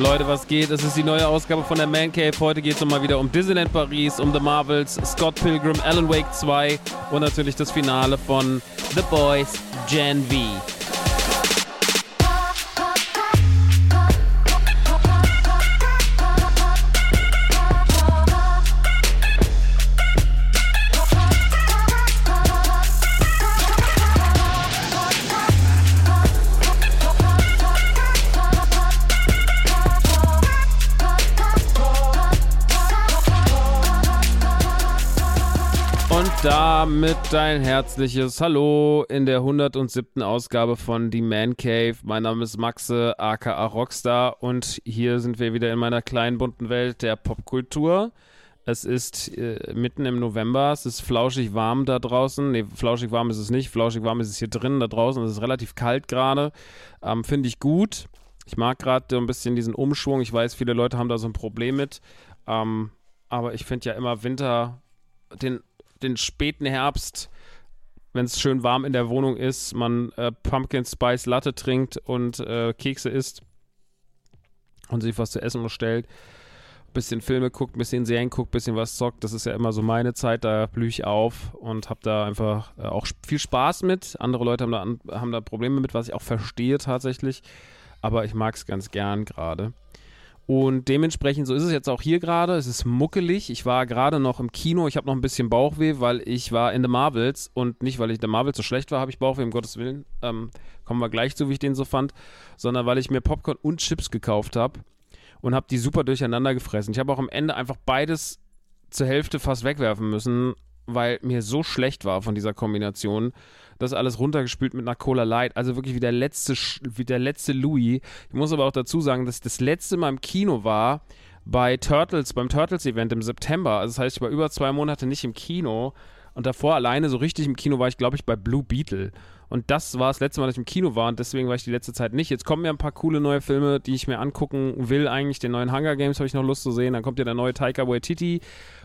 Leute, was geht? Es ist die neue Ausgabe von der Man Cave. Heute geht es nochmal wieder um Disneyland Paris, um The Marvels, Scott Pilgrim, Alan Wake 2 und natürlich das Finale von The Boys Gen V. damit dein herzliches Hallo in der 107. Ausgabe von Die Man Cave. Mein Name ist Maxe, aka Rockstar und hier sind wir wieder in meiner kleinen bunten Welt der Popkultur. Es ist äh, mitten im November, es ist flauschig warm da draußen. Ne, flauschig warm ist es nicht, flauschig warm ist es hier drin, da draußen. Es ist relativ kalt gerade. Ähm, Finde ich gut. Ich mag gerade so ein bisschen diesen Umschwung. Ich weiß, viele Leute haben da so ein Problem mit. Ähm, aber ich finde ja immer Winter, den den späten Herbst, wenn es schön warm in der Wohnung ist, man äh, Pumpkin Spice Latte trinkt und äh, Kekse isst und sich was zu essen bestellt, bisschen Filme guckt, bisschen Serien guckt, bisschen was zockt. Das ist ja immer so meine Zeit, da blühe ich auf und habe da einfach äh, auch viel Spaß mit. Andere Leute haben da, haben da Probleme mit, was ich auch verstehe tatsächlich. Aber ich mag es ganz gern gerade. Und dementsprechend, so ist es jetzt auch hier gerade. Es ist muckelig. Ich war gerade noch im Kino. Ich habe noch ein bisschen Bauchweh, weil ich war in The Marvels. Und nicht, weil ich The Marvels so schlecht war, habe ich Bauchweh, um Gottes Willen. Ähm, kommen wir gleich zu, wie ich den so fand. Sondern weil ich mir Popcorn und Chips gekauft habe. Und habe die super durcheinander gefressen. Ich habe auch am Ende einfach beides zur Hälfte fast wegwerfen müssen, weil mir so schlecht war von dieser Kombination das alles runtergespült mit einer Cola Light. Also wirklich wie der letzte, wie der letzte Louis. Ich muss aber auch dazu sagen, dass ich das letzte Mal im Kino war bei Turtles, beim Turtles-Event im September. Also das heißt, ich war über zwei Monate nicht im Kino. Und davor alleine so richtig im Kino war ich, glaube ich, bei Blue Beetle. Und das war das letzte Mal, dass ich im Kino war und deswegen war ich die letzte Zeit nicht. Jetzt kommen ja ein paar coole neue Filme, die ich mir angucken will. Eigentlich den neuen Hunger Games habe ich noch Lust zu sehen. Dann kommt ja der neue Taika Waititi,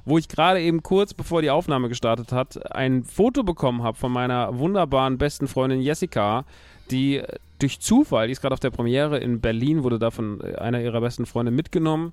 wo ich gerade eben kurz bevor die Aufnahme gestartet hat, ein Foto bekommen habe von meiner wunderbaren besten Freundin Jessica, die durch Zufall, die ist gerade auf der Premiere in Berlin, wurde da von einer ihrer besten Freunde mitgenommen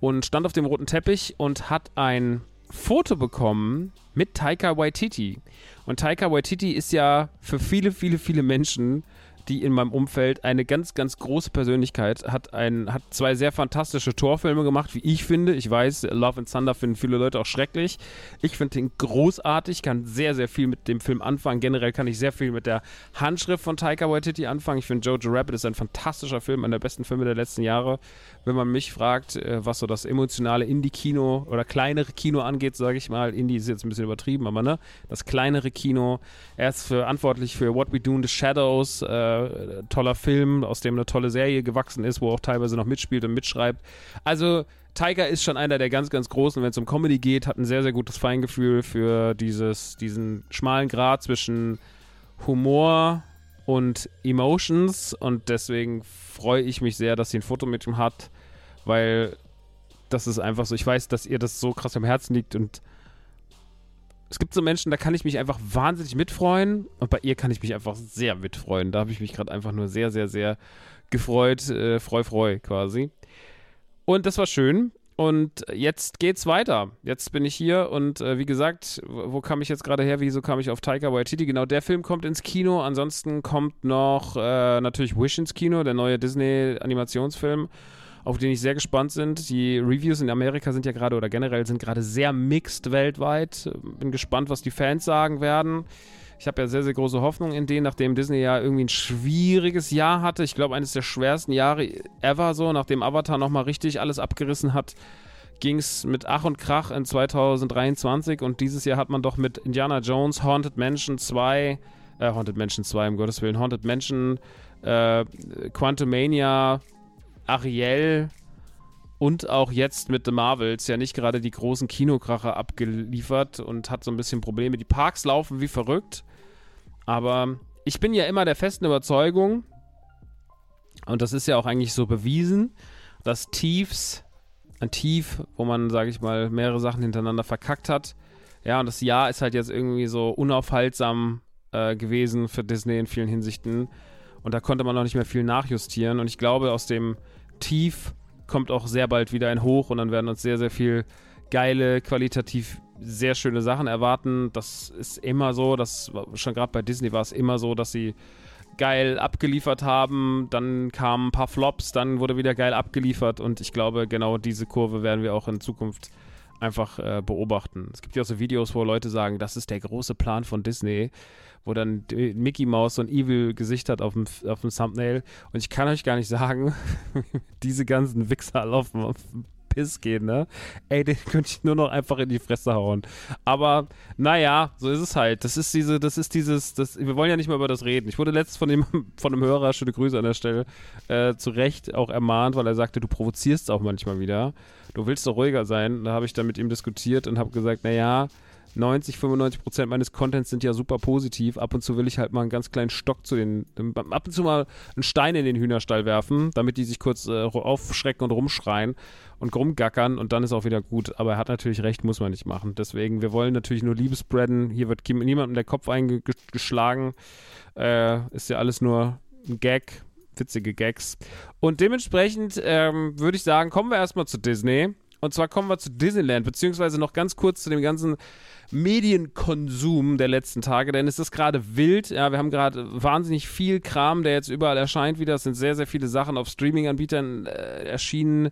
und stand auf dem roten Teppich und hat ein Foto bekommen mit Taika Waititi. Und Taika Waititi ist ja für viele, viele, viele Menschen, die in meinem Umfeld eine ganz, ganz große Persönlichkeit, hat, ein, hat zwei sehr fantastische Torfilme gemacht, wie ich finde. Ich weiß, Love and Thunder finden viele Leute auch schrecklich. Ich finde ihn großartig, kann sehr, sehr viel mit dem Film anfangen. Generell kann ich sehr viel mit der Handschrift von Taika Waititi anfangen. Ich finde Jojo Rabbit ist ein fantastischer Film, einer der besten Filme der letzten Jahre. Wenn man mich fragt, äh, was so das emotionale Indie-Kino oder kleinere Kino angeht, sage ich mal, Indie ist jetzt ein bisschen übertrieben, aber ne, das kleinere Kino. Er ist verantwortlich für What We Do in the Shadows, äh, toller Film, aus dem eine tolle Serie gewachsen ist, wo auch teilweise noch mitspielt und mitschreibt. Also Tiger ist schon einer der ganz, ganz großen, wenn es um Comedy geht, hat ein sehr, sehr gutes Feingefühl für dieses, diesen schmalen Grad zwischen Humor und Emotions und deswegen freue ich mich sehr, dass sie ein Foto mit ihm hat, weil das ist einfach so, ich weiß, dass ihr das so krass am Herzen liegt und es gibt so Menschen, da kann ich mich einfach wahnsinnig mitfreuen und bei ihr kann ich mich einfach sehr mitfreuen. Da habe ich mich gerade einfach nur sehr, sehr, sehr gefreut, äh, freu, freu quasi. Und das war schön. Und jetzt geht's weiter. Jetzt bin ich hier und äh, wie gesagt, wo kam ich jetzt gerade her? Wieso kam ich auf Taika Waititi? Genau, der Film kommt ins Kino. Ansonsten kommt noch äh, natürlich Wish ins Kino, der neue Disney-Animationsfilm, auf den ich sehr gespannt bin. Die Reviews in Amerika sind ja gerade oder generell sind gerade sehr mixed weltweit. Bin gespannt, was die Fans sagen werden. Ich habe ja sehr, sehr große Hoffnung in den, nachdem Disney ja irgendwie ein schwieriges Jahr hatte. Ich glaube, eines der schwersten Jahre ever so, nachdem Avatar nochmal richtig alles abgerissen hat ging es mit Ach und Krach in 2023 und dieses Jahr hat man doch mit Indiana Jones, Haunted Mansion 2, äh, Haunted Mansion 2, um Gottes Willen, Haunted Mansion, äh, Quantumania, Ariel und auch jetzt mit The Marvels ja nicht gerade die großen Kinokracher abgeliefert und hat so ein bisschen Probleme. Die Parks laufen wie verrückt, aber ich bin ja immer der festen Überzeugung, und das ist ja auch eigentlich so bewiesen, dass Tiefs ein Tief, wo man, sage ich mal, mehrere Sachen hintereinander verkackt hat. Ja, und das Jahr ist halt jetzt irgendwie so unaufhaltsam äh, gewesen für Disney in vielen Hinsichten. Und da konnte man noch nicht mehr viel nachjustieren. Und ich glaube, aus dem Tief kommt auch sehr bald wieder ein Hoch und dann werden uns sehr, sehr viel geile, qualitativ sehr schöne Sachen erwarten. Das ist immer so, das schon gerade bei Disney war es immer so, dass sie geil abgeliefert haben, dann kamen ein paar Flops, dann wurde wieder geil abgeliefert und ich glaube, genau diese Kurve werden wir auch in Zukunft einfach äh, beobachten. Es gibt ja auch so Videos, wo Leute sagen, das ist der große Plan von Disney, wo dann Mickey Mouse so ein Evil-Gesicht hat auf dem, auf dem Thumbnail und ich kann euch gar nicht sagen, diese ganzen Wichser laufen auf dem Piss gehen, ne? Ey, den könnte ich nur noch einfach in die Fresse hauen. Aber naja, so ist es halt. Das ist diese, das ist dieses, das, wir wollen ja nicht mehr über das reden. Ich wurde letztens von, dem, von einem Hörer, schöne Grüße an der Stelle, äh, zu Recht auch ermahnt, weil er sagte, du provozierst auch manchmal wieder. Du willst doch ruhiger sein. Da habe ich dann mit ihm diskutiert und habe gesagt, naja, 90, 95 Prozent meines Contents sind ja super positiv. Ab und zu will ich halt mal einen ganz kleinen Stock zu den, ab und zu mal einen Stein in den Hühnerstall werfen, damit die sich kurz äh, aufschrecken und rumschreien und rumgackern und dann ist auch wieder gut. Aber er hat natürlich recht, muss man nicht machen. Deswegen, wir wollen natürlich nur Liebe spreaden. Hier wird niemandem der Kopf eingeschlagen. Äh, ist ja alles nur ein Gag, witzige Gags. Und dementsprechend ähm, würde ich sagen, kommen wir erstmal zu Disney. Und zwar kommen wir zu Disneyland, beziehungsweise noch ganz kurz zu dem ganzen Medienkonsum der letzten Tage, denn es ist gerade wild. Ja, wir haben gerade wahnsinnig viel Kram, der jetzt überall erscheint wieder. Es sind sehr, sehr viele Sachen auf Streaming-Anbietern äh, erschienen.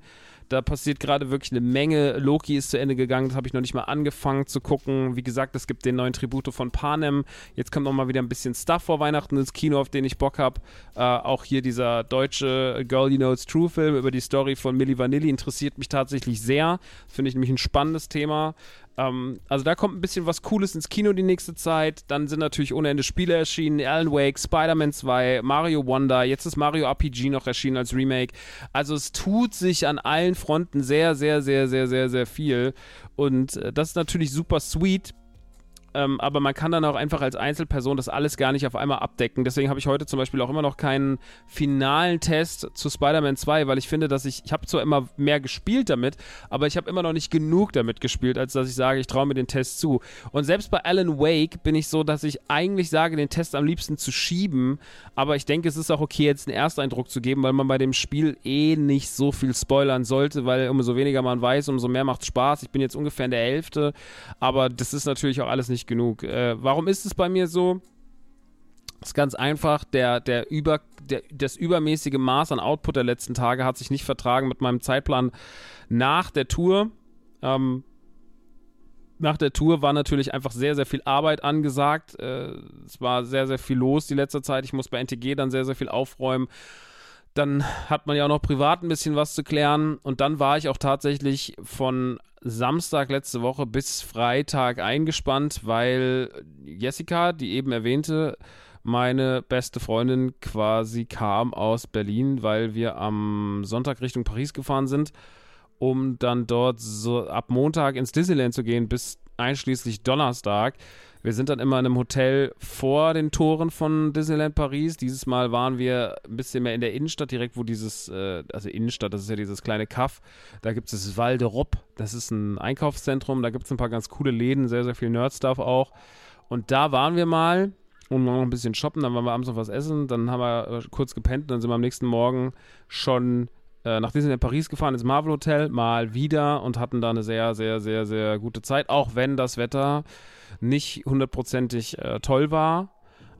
Da passiert gerade wirklich eine Menge. Loki ist zu Ende gegangen, das habe ich noch nicht mal angefangen zu gucken. Wie gesagt, es gibt den neuen Tribute von Panem. Jetzt kommt noch mal wieder ein bisschen Stuff vor Weihnachten ins Kino, auf den ich Bock habe. Äh, auch hier dieser deutsche Girl You Know It's True Film über die Story von Milli Vanilli interessiert mich tatsächlich sehr. Finde ich nämlich ein spannendes Thema. Ähm, also da kommt ein bisschen was Cooles ins Kino die nächste Zeit. Dann sind natürlich ohne Ende Spiele erschienen. Alan Wake, Spider-Man 2, Mario Wonder. Jetzt ist Mario RPG noch erschienen als Remake. Also es tut sich an allen Fronten sehr, sehr, sehr, sehr, sehr, sehr viel. Und äh, das ist natürlich super sweet. Ähm, aber man kann dann auch einfach als Einzelperson das alles gar nicht auf einmal abdecken. Deswegen habe ich heute zum Beispiel auch immer noch keinen finalen Test zu Spider-Man 2, weil ich finde, dass ich, ich habe zwar immer mehr gespielt damit, aber ich habe immer noch nicht genug damit gespielt, als dass ich sage, ich traue mir den Test zu. Und selbst bei Alan Wake bin ich so, dass ich eigentlich sage, den Test am liebsten zu schieben, aber ich denke, es ist auch okay, jetzt einen Ersteindruck zu geben, weil man bei dem Spiel eh nicht so viel spoilern sollte, weil umso weniger man weiß, umso mehr macht Spaß. Ich bin jetzt ungefähr in der Hälfte, aber das ist natürlich auch alles nicht nicht genug. Äh, warum ist es bei mir so? Das ist ganz einfach, der, der über, der, das übermäßige Maß an Output der letzten Tage hat sich nicht vertragen mit meinem Zeitplan nach der Tour. Ähm, nach der Tour war natürlich einfach sehr, sehr viel Arbeit angesagt. Äh, es war sehr, sehr viel los die letzte Zeit. Ich muss bei NTG dann sehr, sehr viel aufräumen. Dann hat man ja auch noch privat ein bisschen was zu klären. Und dann war ich auch tatsächlich von Samstag letzte Woche bis Freitag eingespannt, weil Jessica, die eben erwähnte, meine beste Freundin quasi kam aus Berlin, weil wir am Sonntag Richtung Paris gefahren sind, um dann dort so ab Montag ins Disneyland zu gehen bis einschließlich Donnerstag. Wir sind dann immer in einem Hotel vor den Toren von Disneyland Paris. Dieses Mal waren wir ein bisschen mehr in der Innenstadt, direkt wo dieses, äh, also Innenstadt, das ist ja dieses kleine Kaff. Da gibt es das Val de Rob, das ist ein Einkaufszentrum. Da gibt es ein paar ganz coole Läden, sehr, sehr viel Nerd-Stuff auch. Und da waren wir mal und noch ein bisschen shoppen. Dann waren wir abends noch was essen. Dann haben wir äh, kurz gepennt. Dann sind wir am nächsten Morgen schon äh, nach Disneyland Paris gefahren, ins Marvel Hotel, mal wieder und hatten da eine sehr, sehr, sehr, sehr gute Zeit. Auch wenn das Wetter nicht hundertprozentig äh, toll war.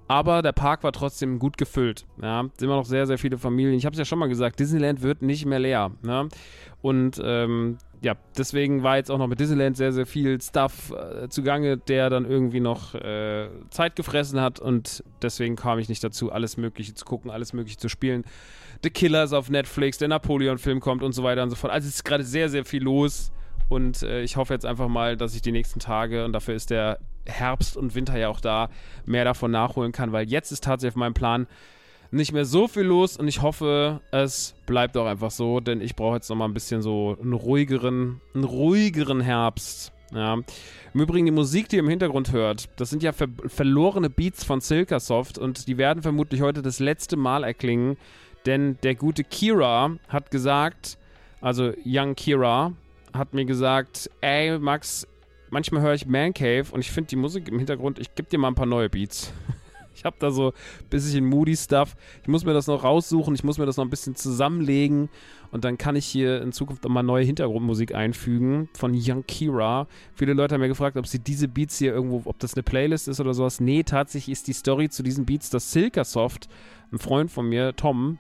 Aber der Park war trotzdem gut gefüllt. Ja, immer noch sehr, sehr viele Familien. Ich habe es ja schon mal gesagt, Disneyland wird nicht mehr leer. Ne? Und ähm, ja, deswegen war jetzt auch noch mit Disneyland sehr, sehr viel Stuff äh, zugange, der dann irgendwie noch äh, Zeit gefressen hat und deswegen kam ich nicht dazu, alles Mögliche zu gucken, alles Mögliche zu spielen. The Killers auf Netflix, der Napoleon-Film kommt und so weiter und so fort. Also es ist gerade sehr, sehr viel los und äh, ich hoffe jetzt einfach mal, dass ich die nächsten Tage, und dafür ist der Herbst und Winter ja auch da, mehr davon nachholen kann, weil jetzt ist tatsächlich mein Plan, nicht mehr so viel los und ich hoffe, es bleibt auch einfach so, denn ich brauche jetzt nochmal ein bisschen so einen ruhigeren, einen ruhigeren Herbst. Ja. Im Übrigen, die Musik, die ihr im Hintergrund hört, das sind ja ver verlorene Beats von Silkasoft und die werden vermutlich heute das letzte Mal erklingen, denn der gute Kira hat gesagt, also Young Kira, hat mir gesagt, ey Max, manchmal höre ich Man Cave und ich finde die Musik im Hintergrund, ich gebe dir mal ein paar neue Beats. Ich habe da so ein bisschen moody Stuff. Ich muss mir das noch raussuchen, ich muss mir das noch ein bisschen zusammenlegen und dann kann ich hier in Zukunft mal neue Hintergrundmusik einfügen von Young Kira. Viele Leute haben mir gefragt, ob sie diese Beats hier irgendwo, ob das eine Playlist ist oder sowas. Nee, tatsächlich ist die Story zu diesen Beats, dass Silkasoft, ein Freund von mir, Tom,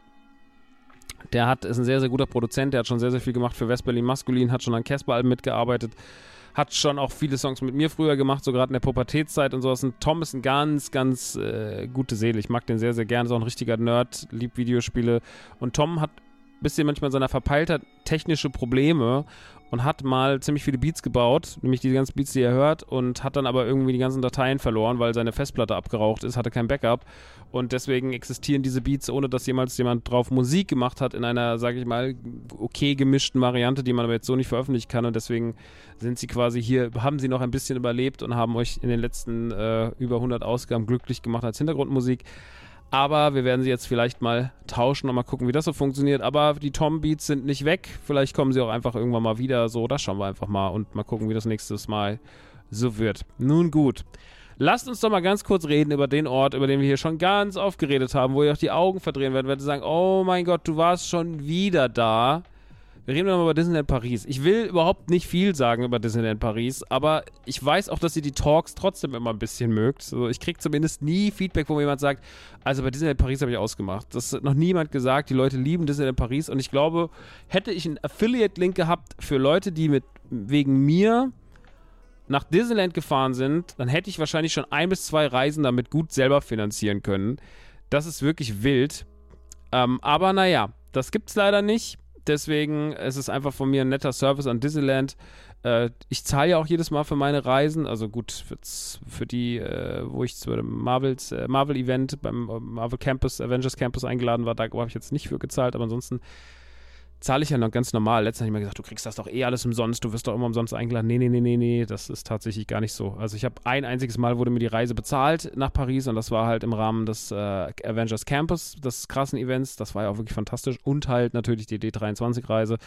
der hat, ist ein sehr, sehr guter Produzent, der hat schon sehr, sehr viel gemacht für West-Berlin Maskulin, hat schon an Casper-Alben mitgearbeitet hat schon auch viele Songs mit mir früher gemacht, so gerade in der Pubertätszeit und sowas. Und Tom ist ein ganz, ganz äh, gute Seele. Ich mag den sehr, sehr gerne. Ist auch ein richtiger Nerd, liebt Videospiele. Und Tom hat bisschen manchmal in seiner Verpeiltheit technische Probleme und hat mal ziemlich viele Beats gebaut, nämlich die ganzen Beats, die er hört, und hat dann aber irgendwie die ganzen Dateien verloren, weil seine Festplatte abgeraucht ist, hatte kein Backup. Und deswegen existieren diese Beats, ohne dass jemals jemand drauf Musik gemacht hat, in einer, sage ich mal, okay gemischten Variante, die man aber jetzt so nicht veröffentlichen kann. Und deswegen sind sie quasi hier, haben sie noch ein bisschen überlebt und haben euch in den letzten äh, über 100 Ausgaben glücklich gemacht als Hintergrundmusik. Aber wir werden sie jetzt vielleicht mal tauschen und mal gucken, wie das so funktioniert. Aber die Tom-Beats sind nicht weg. Vielleicht kommen sie auch einfach irgendwann mal wieder. So, das schauen wir einfach mal und mal gucken, wie das nächstes Mal so wird. Nun gut. Lasst uns doch mal ganz kurz reden über den Ort, über den wir hier schon ganz oft geredet haben, wo ihr auch die Augen verdrehen werdet, werdet sagen, oh mein Gott, du warst schon wieder da. Wir reden nochmal über Disneyland Paris. Ich will überhaupt nicht viel sagen über Disneyland Paris, aber ich weiß auch, dass ihr die Talks trotzdem immer ein bisschen mögt. Also ich kriege zumindest nie Feedback, wo jemand sagt, also bei Disneyland Paris habe ich ausgemacht. Das hat noch niemand gesagt. Die Leute lieben Disneyland Paris und ich glaube, hätte ich einen Affiliate-Link gehabt für Leute, die mit wegen mir nach Disneyland gefahren sind, dann hätte ich wahrscheinlich schon ein bis zwei Reisen damit gut selber finanzieren können. Das ist wirklich wild. Ähm, aber naja, das gibt es leider nicht. Deswegen ist es einfach von mir ein netter Service an Disneyland. Äh, ich zahle ja auch jedes Mal für meine Reisen. Also gut, für, die, äh, wo ich zu einem Marvels, äh, Marvel-Event beim äh, Marvel Campus, Avengers Campus eingeladen war, da habe ich jetzt nicht für gezahlt, aber ansonsten zahle ich ja noch ganz normal. Letztens habe ich mir gesagt, du kriegst das doch eh alles umsonst, du wirst doch immer umsonst eingeladen. Nee, nee, nee, nee, nee, das ist tatsächlich gar nicht so. Also ich habe ein einziges Mal wurde mir die Reise bezahlt nach Paris und das war halt im Rahmen des äh, Avengers Campus, des krassen Events. Das war ja auch wirklich fantastisch. Und halt natürlich die D23-Reise.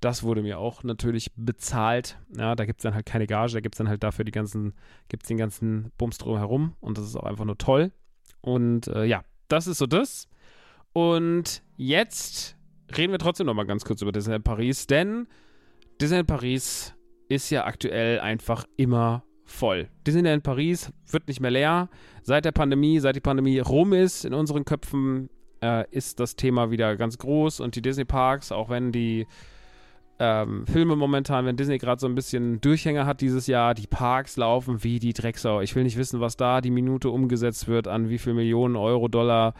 Das wurde mir auch natürlich bezahlt. Ja, da gibt es dann halt keine Gage, da gibt es dann halt dafür die ganzen, gibt den ganzen Bums drumherum und das ist auch einfach nur toll. Und äh, ja, das ist so das. Und jetzt reden wir trotzdem noch mal ganz kurz über Disneyland Paris, denn Disneyland Paris ist ja aktuell einfach immer voll. Disneyland Paris wird nicht mehr leer. Seit der Pandemie, seit die Pandemie rum ist in unseren Köpfen, äh, ist das Thema wieder ganz groß und die Disney Parks, auch wenn die ähm, Filme momentan, wenn Disney gerade so ein bisschen Durchhänger hat dieses Jahr, die Parks laufen wie die Drecksau. Ich will nicht wissen, was da die Minute umgesetzt wird, an wie viel Millionen Euro, Dollar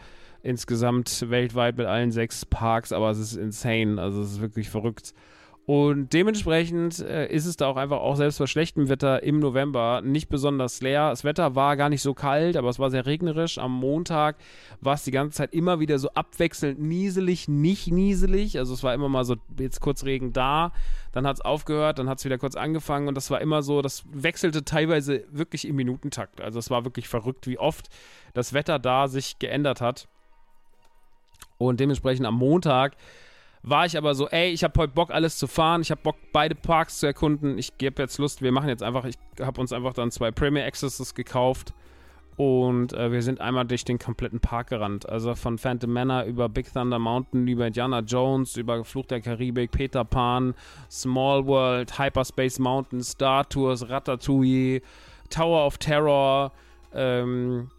insgesamt weltweit mit allen sechs Parks, aber es ist insane. Also es ist wirklich verrückt. Und dementsprechend äh, ist es da auch einfach auch selbst bei schlechtem Wetter im November nicht besonders leer. Das Wetter war gar nicht so kalt, aber es war sehr regnerisch. Am Montag war es die ganze Zeit immer wieder so abwechselnd nieselig, nicht nieselig. Also es war immer mal so jetzt kurz Regen da, dann hat es aufgehört, dann hat es wieder kurz angefangen und das war immer so, das wechselte teilweise wirklich im Minutentakt. Also es war wirklich verrückt, wie oft das Wetter da sich geändert hat. Und dementsprechend am Montag war ich aber so, ey, ich habe heute Bock, alles zu fahren. Ich habe Bock, beide Parks zu erkunden. Ich gebe jetzt Lust, wir machen jetzt einfach, ich habe uns einfach dann zwei Premier Accesses gekauft. Und äh, wir sind einmal durch den kompletten Park gerannt. Also von Phantom Manor über Big Thunder Mountain, über Indiana Jones, über Fluch der Karibik, Peter Pan, Small World, Hyperspace Mountain, Star Tours, Ratatouille, Tower of Terror, ähm,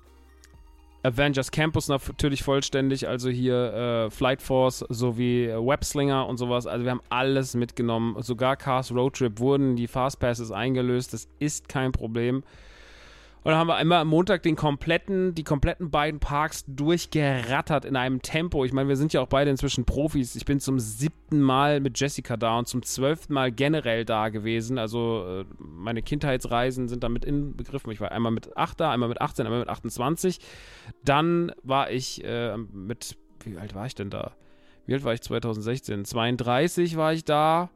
Avengers Campus natürlich vollständig, also hier äh, Flight Force sowie Webslinger und sowas. Also wir haben alles mitgenommen. Sogar Cars Road Trip wurden die Fastpasses eingelöst. Das ist kein Problem. Und dann haben wir einmal am Montag den kompletten, die kompletten beiden Parks durchgerattert in einem Tempo. Ich meine, wir sind ja auch beide inzwischen Profis. Ich bin zum siebten Mal mit Jessica da und zum zwölften Mal generell da gewesen. Also äh, meine Kindheitsreisen sind damit inbegriffen. Ich war einmal mit 8 da, einmal mit 18, einmal mit 28. Dann war ich äh, mit, wie alt war ich denn da? Wie alt war ich 2016? 32 war ich da.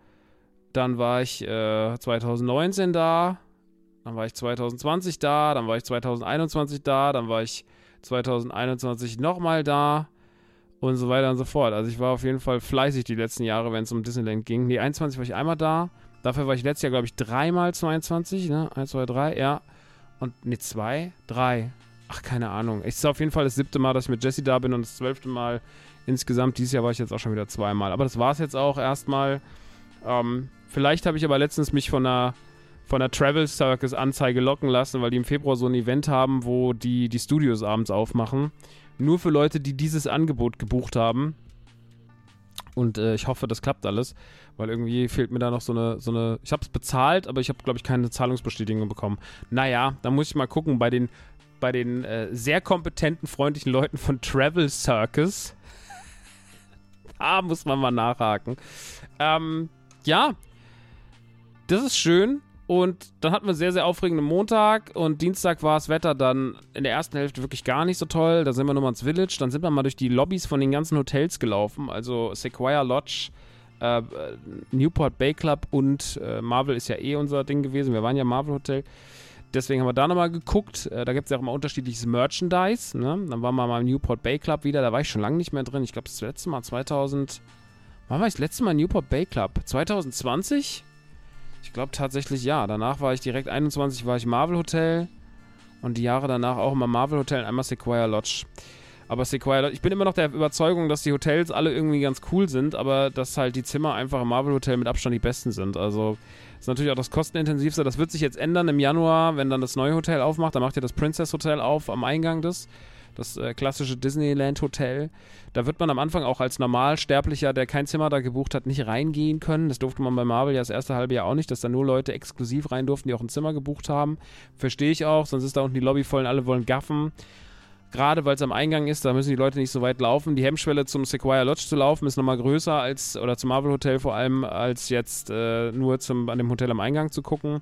Dann war ich äh, 2019 da. Dann war ich 2020 da, dann war ich 2021 da, dann war ich 2021 nochmal da und so weiter und so fort. Also ich war auf jeden Fall fleißig die letzten Jahre, wenn es um Disneyland ging. Nee, 21 war ich einmal da. Dafür war ich letztes Jahr, glaube ich, dreimal 22, ne? 1, 2, 3, ja. Und, ne, zwei, drei. Ach, keine Ahnung. Es ist auf jeden Fall das siebte Mal, dass ich mit Jesse da bin und das zwölfte Mal insgesamt. Dieses Jahr war ich jetzt auch schon wieder zweimal. Aber das war es jetzt auch erstmal. Ähm, vielleicht habe ich aber letztens mich von einer von der Travel Circus Anzeige locken lassen, weil die im Februar so ein Event haben, wo die die Studios abends aufmachen. Nur für Leute, die dieses Angebot gebucht haben. Und äh, ich hoffe, das klappt alles, weil irgendwie fehlt mir da noch so eine, so eine. Ich habe es bezahlt, aber ich habe, glaube ich, keine Zahlungsbestätigung bekommen. Naja, da muss ich mal gucken bei den, bei den äh, sehr kompetenten, freundlichen Leuten von Travel Circus. da muss man mal nachhaken. Ähm, ja, das ist schön. Und dann hatten wir einen sehr, sehr aufregenden Montag und Dienstag war das Wetter dann in der ersten Hälfte wirklich gar nicht so toll. Da sind wir nochmal ins Village, dann sind wir mal durch die Lobbys von den ganzen Hotels gelaufen, also Sequoia Lodge, äh, Newport Bay Club und äh, Marvel ist ja eh unser Ding gewesen. Wir waren ja Marvel Hotel. Deswegen haben wir da nochmal geguckt. Äh, da gibt es ja auch immer unterschiedliches Merchandise. Ne? Dann waren wir mal im Newport Bay Club wieder. Da war ich schon lange nicht mehr drin. Ich glaube, das letzte Mal 2000. Wann war ich das letzte Mal im Newport Bay Club? 2020? Ich glaube tatsächlich ja. Danach war ich direkt 21, war ich Marvel Hotel. Und die Jahre danach auch immer Marvel Hotel und einmal Sequoia Lodge. Aber Sequoia Lodge, ich bin immer noch der Überzeugung, dass die Hotels alle irgendwie ganz cool sind, aber dass halt die Zimmer einfach im Marvel Hotel mit Abstand die besten sind. Also ist natürlich auch das kostenintensivste. Das wird sich jetzt ändern im Januar, wenn dann das neue Hotel aufmacht. Da macht ja das Princess Hotel auf am Eingang des das äh, klassische Disneyland Hotel. Da wird man am Anfang auch als Normalsterblicher, der kein Zimmer da gebucht hat, nicht reingehen können. Das durfte man bei Marvel ja das erste halbe Jahr auch nicht, dass da nur Leute exklusiv rein durften, die auch ein Zimmer gebucht haben. Verstehe ich auch, sonst ist da unten die Lobby voll und alle wollen gaffen. Gerade weil es am Eingang ist, da müssen die Leute nicht so weit laufen. Die Hemmschwelle zum Sequoia Lodge zu laufen ist nochmal größer als, oder zum Marvel Hotel vor allem, als jetzt äh, nur zum, an dem Hotel am Eingang zu gucken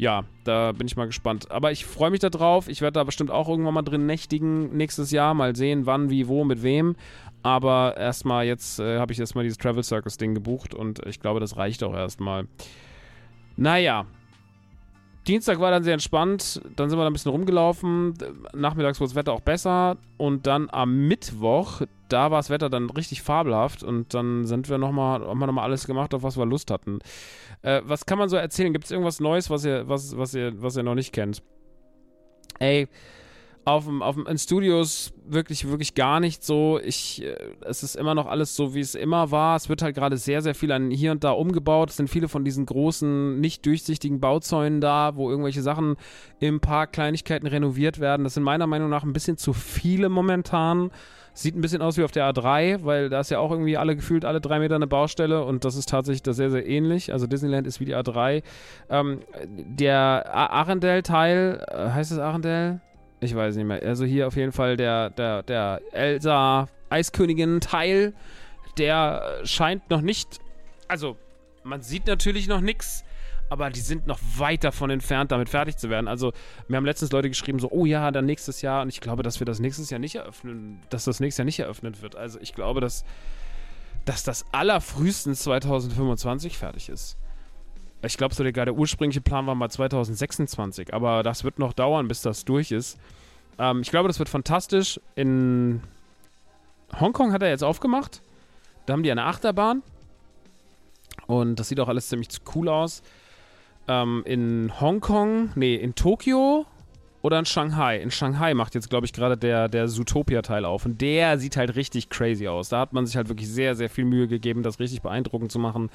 ja, da bin ich mal gespannt. Aber ich freue mich darauf. Ich werde da bestimmt auch irgendwann mal drin nächtigen nächstes Jahr. Mal sehen, wann, wie, wo, mit wem. Aber erstmal jetzt äh, habe ich erstmal dieses Travel Circus Ding gebucht und ich glaube, das reicht auch erstmal. Naja. Dienstag war dann sehr entspannt. Dann sind wir da ein bisschen rumgelaufen. Nachmittags wurde das Wetter auch besser. Und dann am Mittwoch, da war das Wetter dann richtig fabelhaft. Und dann sind wir nochmal, haben wir nochmal alles gemacht, auf was wir Lust hatten. Äh, was kann man so erzählen? Gibt es irgendwas Neues, was ihr, was, was, ihr, was ihr noch nicht kennt? Ey, auf auf in Studios wirklich, wirklich gar nicht so. Ich, äh, es ist immer noch alles so, wie es immer war. Es wird halt gerade sehr, sehr viel an hier und da umgebaut. Es sind viele von diesen großen, nicht durchsichtigen Bauzäunen da, wo irgendwelche Sachen im Park, Kleinigkeiten renoviert werden. Das sind meiner Meinung nach ein bisschen zu viele momentan. Sieht ein bisschen aus wie auf der A3, weil da ist ja auch irgendwie alle gefühlt alle drei Meter eine Baustelle und das ist tatsächlich da sehr, sehr ähnlich. Also Disneyland ist wie die A3. Ähm, der Arendelle-Teil, äh, heißt es Arendelle? Ich weiß nicht mehr. Also hier auf jeden Fall der, der, der Elsa Eiskönigin-Teil, der scheint noch nicht. Also, man sieht natürlich noch nichts aber die sind noch weit davon entfernt, damit fertig zu werden. Also, mir haben letztens Leute geschrieben, so, oh ja, dann nächstes Jahr. Und ich glaube, dass wir das nächstes Jahr nicht eröffnen, dass das nächstes Jahr nicht eröffnet wird. Also, ich glaube, dass, dass das allerfrühestens 2025 fertig ist. Ich glaube sogar, der ursprüngliche Plan war mal 2026, aber das wird noch dauern, bis das durch ist. Ähm, ich glaube, das wird fantastisch. In Hongkong hat er jetzt aufgemacht. Da haben die eine Achterbahn. Und das sieht auch alles ziemlich cool aus ähm, in Hongkong, nee, in Tokio oder in Shanghai. In Shanghai macht jetzt, glaube ich, gerade der, der Zootopia-Teil auf. Und der sieht halt richtig crazy aus. Da hat man sich halt wirklich sehr, sehr viel Mühe gegeben, das richtig beeindruckend zu machen.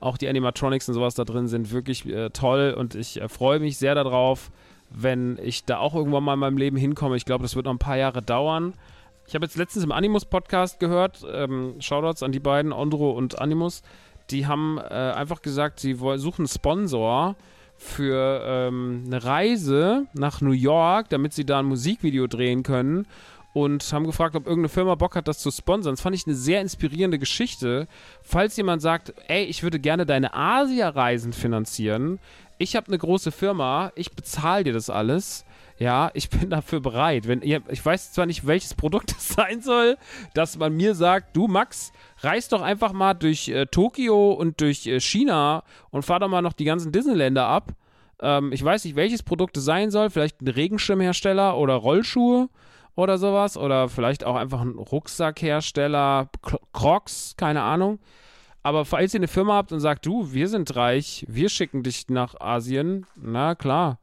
Auch die Animatronics und sowas da drin sind wirklich äh, toll und ich äh, freue mich sehr darauf, wenn ich da auch irgendwann mal in meinem Leben hinkomme. Ich glaube, das wird noch ein paar Jahre dauern. Ich habe jetzt letztens im Animus-Podcast gehört, ähm, Shoutouts an die beiden, Ondro und Animus, die haben äh, einfach gesagt, sie suchen einen Sponsor für ähm, eine Reise nach New York, damit sie da ein Musikvideo drehen können und haben gefragt, ob irgendeine Firma Bock hat, das zu sponsern. Das fand ich eine sehr inspirierende Geschichte. Falls jemand sagt, ey, ich würde gerne deine Asia-Reisen finanzieren, ich habe eine große Firma, ich bezahle dir das alles. Ja, ich bin dafür bereit. Wenn ich weiß zwar nicht, welches Produkt es sein soll, dass man mir sagt, du Max, reis doch einfach mal durch äh, Tokio und durch äh, China und fahr doch mal noch die ganzen Disneyländer ab. Ähm, ich weiß nicht, welches Produkt es sein soll. Vielleicht ein Regenschirmhersteller oder Rollschuhe oder sowas. Oder vielleicht auch einfach ein Rucksackhersteller, Crocs, keine Ahnung. Aber falls ihr eine Firma habt und sagt, du, wir sind reich, wir schicken dich nach Asien, na klar.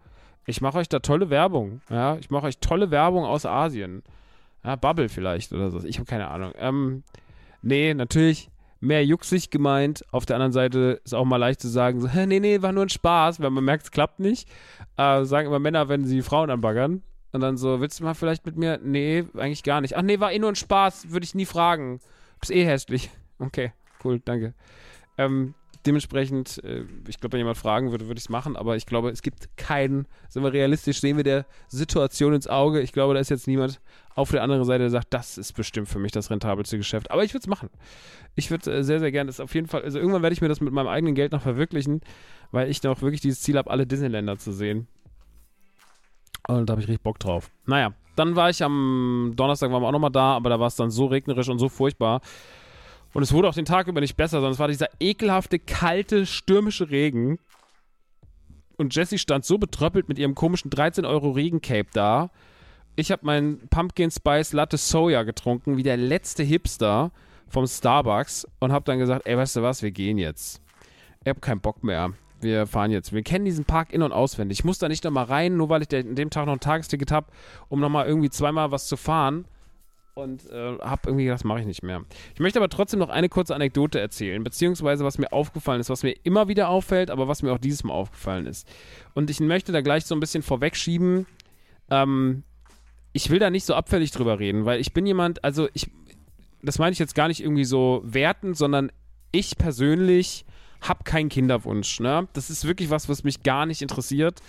Ich mache euch da tolle Werbung. Ja, ich mache euch tolle Werbung aus Asien. Ja, Bubble vielleicht oder so. Ich habe keine Ahnung. Ähm, nee, natürlich mehr jucksig gemeint. Auf der anderen Seite ist auch mal leicht zu sagen, so, nee, nee, war nur ein Spaß, wenn man merkt, es klappt nicht. Äh, sagen immer Männer, wenn sie Frauen anbaggern. Und dann so, willst du mal vielleicht mit mir? Nee, eigentlich gar nicht. Ach nee, war eh nur ein Spaß, würde ich nie fragen. Du bist eh hässlich. Okay cool, danke. Ähm, dementsprechend, äh, ich glaube, wenn jemand fragen würde, würde ich es machen, aber ich glaube, es gibt keinen, sind wir realistisch, sehen wir der Situation ins Auge. Ich glaube, da ist jetzt niemand auf der anderen Seite, der sagt, das ist bestimmt für mich das rentabelste Geschäft. Aber ich würde es machen. Ich würde äh, sehr, sehr gerne, das auf jeden Fall, also irgendwann werde ich mir das mit meinem eigenen Geld noch verwirklichen, weil ich noch wirklich dieses Ziel habe, alle Disneyländer zu sehen. Und da habe ich richtig Bock drauf. Naja, dann war ich am Donnerstag, waren wir auch nochmal da, aber da war es dann so regnerisch und so furchtbar, und es wurde auch den Tag über nicht besser, sondern es war dieser ekelhafte, kalte, stürmische Regen. Und Jessie stand so betröppelt mit ihrem komischen 13 Euro Regencape da. Ich habe meinen Pumpkin Spice Latte Soja getrunken, wie der letzte Hipster vom Starbucks und habe dann gesagt, ey, weißt du was, wir gehen jetzt. Ich habe keinen Bock mehr. Wir fahren jetzt. Wir kennen diesen Park in- und auswendig. Ich muss da nicht nochmal rein, nur weil ich an dem Tag noch ein Tagesticket habe, um nochmal irgendwie zweimal was zu fahren und äh, habe irgendwie gedacht, das mache ich nicht mehr. Ich möchte aber trotzdem noch eine kurze Anekdote erzählen, beziehungsweise was mir aufgefallen ist, was mir immer wieder auffällt, aber was mir auch dieses Mal aufgefallen ist. Und ich möchte da gleich so ein bisschen vorwegschieben. Ähm, ich will da nicht so abfällig drüber reden, weil ich bin jemand, also ich, das meine ich jetzt gar nicht irgendwie so wertend, sondern ich persönlich habe keinen Kinderwunsch. Ne? Das ist wirklich was, was mich gar nicht interessiert.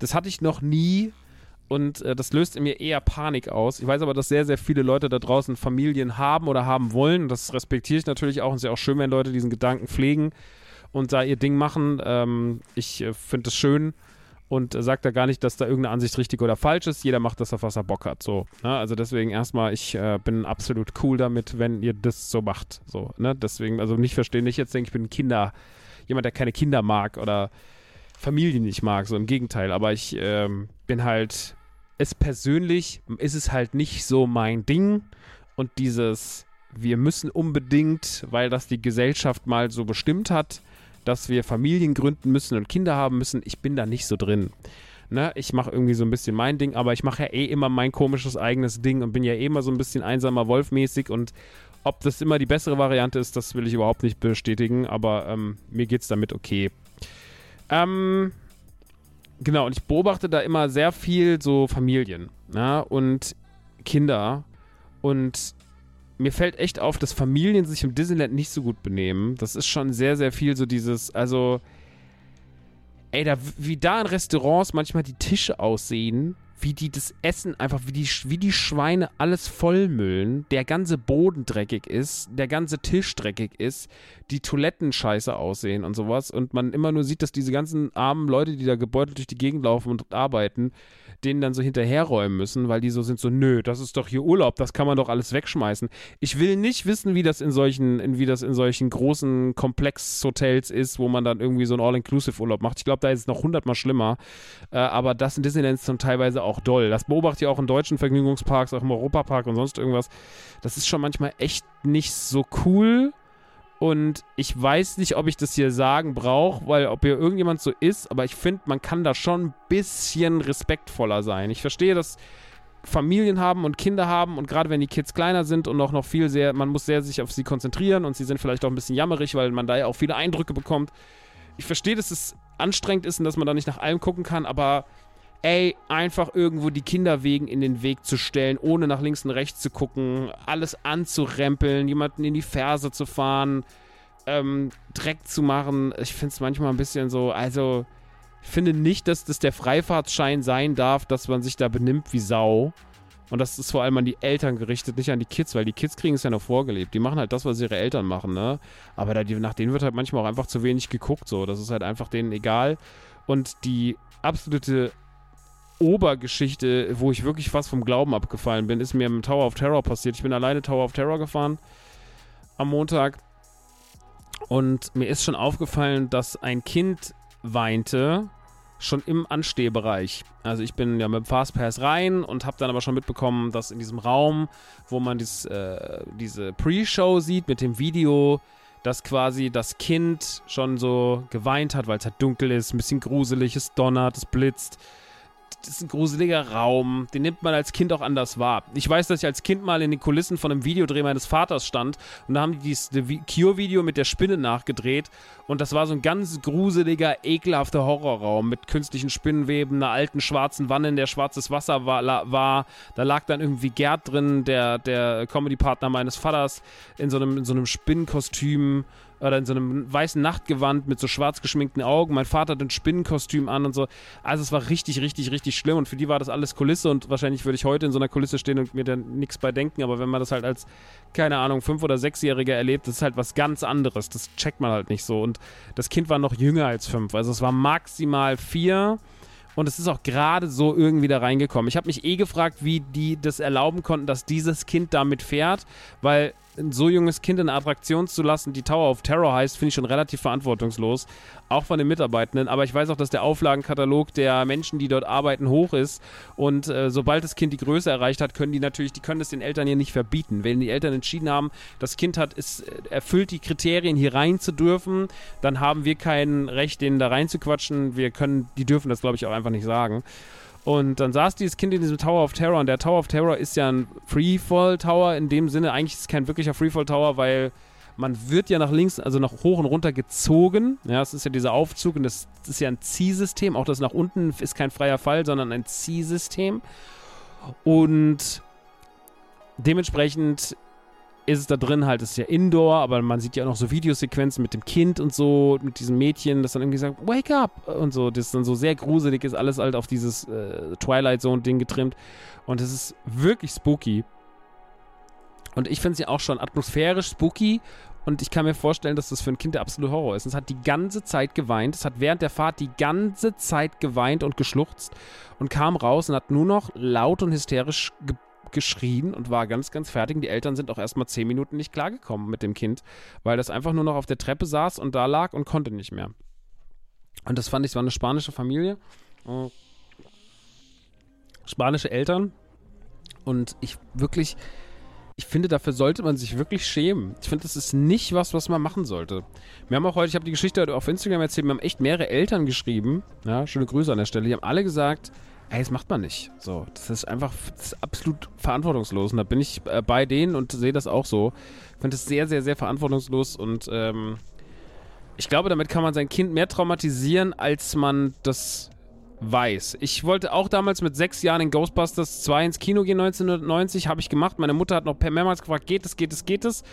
Das hatte ich noch nie und äh, das löst in mir eher Panik aus. Ich weiß aber, dass sehr, sehr viele Leute da draußen Familien haben oder haben wollen. Das respektiere ich natürlich auch und es ist ja auch schön, wenn Leute diesen Gedanken pflegen und da ihr Ding machen. Ähm, ich äh, finde es schön und äh, sage da gar nicht, dass da irgendeine Ansicht richtig oder falsch ist. Jeder macht das, auf was er Bock hat. So, ne? Also deswegen erstmal, ich äh, bin absolut cool damit, wenn ihr das so macht. So, ne? Deswegen, also nicht verstehen, nicht jetzt denke ich bin ein Kinder, jemand, der keine Kinder mag oder Familie nicht mag, so im Gegenteil. Aber ich ähm, bin halt, es persönlich ist es halt nicht so mein Ding. Und dieses, wir müssen unbedingt, weil das die Gesellschaft mal so bestimmt hat, dass wir Familien gründen müssen und Kinder haben müssen, ich bin da nicht so drin. Ne, ich mache irgendwie so ein bisschen mein Ding, aber ich mache ja eh immer mein komisches eigenes Ding und bin ja eh immer so ein bisschen einsamer Wolf-mäßig und ob das immer die bessere Variante ist, das will ich überhaupt nicht bestätigen, aber ähm, mir es damit okay. Ähm, genau, und ich beobachte da immer sehr viel so Familien ja, und Kinder. Und mir fällt echt auf, dass Familien sich im Disneyland nicht so gut benehmen. Das ist schon sehr, sehr viel so dieses, also, ey, da, wie da in Restaurants manchmal die Tische aussehen, wie die das Essen einfach, wie die, wie die Schweine alles vollmüllen, der ganze Boden dreckig ist, der ganze Tisch dreckig ist, die Toiletten scheiße aussehen und sowas und man immer nur sieht, dass diese ganzen armen Leute, die da gebeutelt durch die Gegend laufen und arbeiten, denen dann so hinterherräumen müssen, weil die so sind so, nö, das ist doch hier Urlaub, das kann man doch alles wegschmeißen. Ich will nicht wissen, wie das in solchen, wie das in solchen großen Komplex-Hotels ist, wo man dann irgendwie so einen All-Inclusive-Urlaub macht. Ich glaube, da ist es noch hundertmal schlimmer. Äh, aber das in Disneyland ist dann teilweise auch doll. Das beobachte ich auch in deutschen Vergnügungsparks, auch im Europapark und sonst irgendwas. Das ist schon manchmal echt nicht so cool. Und ich weiß nicht, ob ich das hier sagen brauche, weil ob hier irgendjemand so ist, aber ich finde, man kann da schon ein bisschen respektvoller sein. Ich verstehe, dass Familien haben und Kinder haben und gerade wenn die Kids kleiner sind und auch noch viel sehr, man muss sehr sich auf sie konzentrieren und sie sind vielleicht auch ein bisschen jammerig, weil man da ja auch viele Eindrücke bekommt. Ich verstehe, dass es anstrengend ist und dass man da nicht nach allem gucken kann, aber ey, einfach irgendwo die Kinderwegen in den Weg zu stellen, ohne nach links und rechts zu gucken, alles anzurempeln, jemanden in die Ferse zu fahren, ähm, Dreck zu machen. Ich finde es manchmal ein bisschen so, also ich finde nicht, dass das der Freifahrtschein sein darf, dass man sich da benimmt wie Sau. Und das ist vor allem an die Eltern gerichtet, nicht an die Kids, weil die Kids kriegen es ja noch vorgelebt. Die machen halt das, was ihre Eltern machen, ne? Aber da, die, nach denen wird halt manchmal auch einfach zu wenig geguckt, so. Das ist halt einfach denen egal. Und die absolute Obergeschichte, wo ich wirklich fast vom Glauben abgefallen bin, ist mir im Tower of Terror passiert. Ich bin alleine Tower of Terror gefahren am Montag. Und mir ist schon aufgefallen, dass ein Kind weinte, schon im Anstehbereich. Also ich bin ja mit dem Fastpass rein und habe dann aber schon mitbekommen, dass in diesem Raum, wo man dies, äh, diese Pre-Show sieht mit dem Video, dass quasi das Kind schon so geweint hat, weil es halt dunkel ist, ein bisschen gruselig, es donnert, es blitzt das ist ein gruseliger Raum, den nimmt man als Kind auch anders wahr. Ich weiß, dass ich als Kind mal in den Kulissen von einem Videodreh meines Vaters stand und da haben die dieses Cure-Video mit der Spinne nachgedreht und das war so ein ganz gruseliger, ekelhafter Horrorraum mit künstlichen Spinnenweben, einer alten schwarzen Wanne, in der schwarzes Wasser war. war. Da lag dann irgendwie Gerd drin, der, der Comedy-Partner meines Vaters, in so einem, in so einem Spinnenkostüm oder in so einem weißen Nachtgewand mit so schwarz geschminkten Augen. Mein Vater hat ein Spinnenkostüm an und so. Also es war richtig, richtig, richtig schlimm und für die war das alles Kulisse und wahrscheinlich würde ich heute in so einer Kulisse stehen und mir dann nichts bei denken, aber wenn man das halt als, keine Ahnung, fünf- oder sechsjähriger erlebt, das ist halt was ganz anderes. Das checkt man halt nicht so und das Kind war noch jünger als fünf, also es war maximal vier. Und es ist auch gerade so irgendwie da reingekommen. Ich habe mich eh gefragt, wie die das erlauben konnten, dass dieses Kind damit fährt, weil ein so junges Kind in eine Attraktion zu lassen, die Tower of Terror heißt, finde ich schon relativ verantwortungslos. Auch von den Mitarbeitenden. Aber ich weiß auch, dass der Auflagenkatalog der Menschen, die dort arbeiten, hoch ist. Und äh, sobald das Kind die Größe erreicht hat, können die natürlich, die können es den Eltern hier nicht verbieten. Wenn die Eltern entschieden haben, das Kind hat, es erfüllt die Kriterien, hier rein zu dürfen, dann haben wir kein Recht, denen da reinzuquatschen. Wir können, die dürfen das, glaube ich, auch einfach nicht sagen. Und dann saß dieses Kind in diesem Tower of Terror und der Tower of Terror ist ja ein Freefall Tower in dem Sinne. Eigentlich ist es kein wirklicher Freefall Tower, weil man wird ja nach links, also nach hoch und runter gezogen. Ja, es ist ja dieser Aufzug und das, ist ja ein Ziehsystem. Auch das nach unten ist kein freier Fall, sondern ein Ziehsystem. Und dementsprechend ist es da drin halt, es ist ja Indoor, aber man sieht ja auch noch so Videosequenzen mit dem Kind und so, mit diesem Mädchen, das dann irgendwie sagt, wake up und so, das dann so sehr gruselig ist, alles halt auf dieses äh, Twilight Zone Ding getrimmt und es ist wirklich spooky. Und ich finde es ja auch schon atmosphärisch spooky und ich kann mir vorstellen, dass das für ein Kind der absolute Horror ist. Es hat die ganze Zeit geweint, es hat während der Fahrt die ganze Zeit geweint und geschluchzt und kam raus und hat nur noch laut und hysterisch ge geschrien und war ganz, ganz fertig. Und die Eltern sind auch erstmal zehn Minuten nicht klargekommen mit dem Kind, weil das einfach nur noch auf der Treppe saß und da lag und konnte nicht mehr. Und das fand ich, es war eine spanische Familie. Äh, spanische Eltern. Und ich wirklich, ich finde, dafür sollte man sich wirklich schämen. Ich finde, das ist nicht was, was man machen sollte. Wir haben auch heute, ich habe die Geschichte auf Instagram erzählt, wir haben echt mehrere Eltern geschrieben. Ja, schöne Grüße an der Stelle. Die haben alle gesagt, ey, das macht man nicht. So, das ist einfach das ist absolut verantwortungslos. Und da bin ich äh, bei denen und sehe das auch so. Ich finde es sehr, sehr, sehr verantwortungslos und ähm, ich glaube, damit kann man sein Kind mehr traumatisieren, als man das weiß. Ich wollte auch damals mit sechs Jahren in Ghostbusters 2 ins Kino gehen, 1990, habe ich gemacht. Meine Mutter hat noch mehrmals gefragt, geht es, geht es, geht es?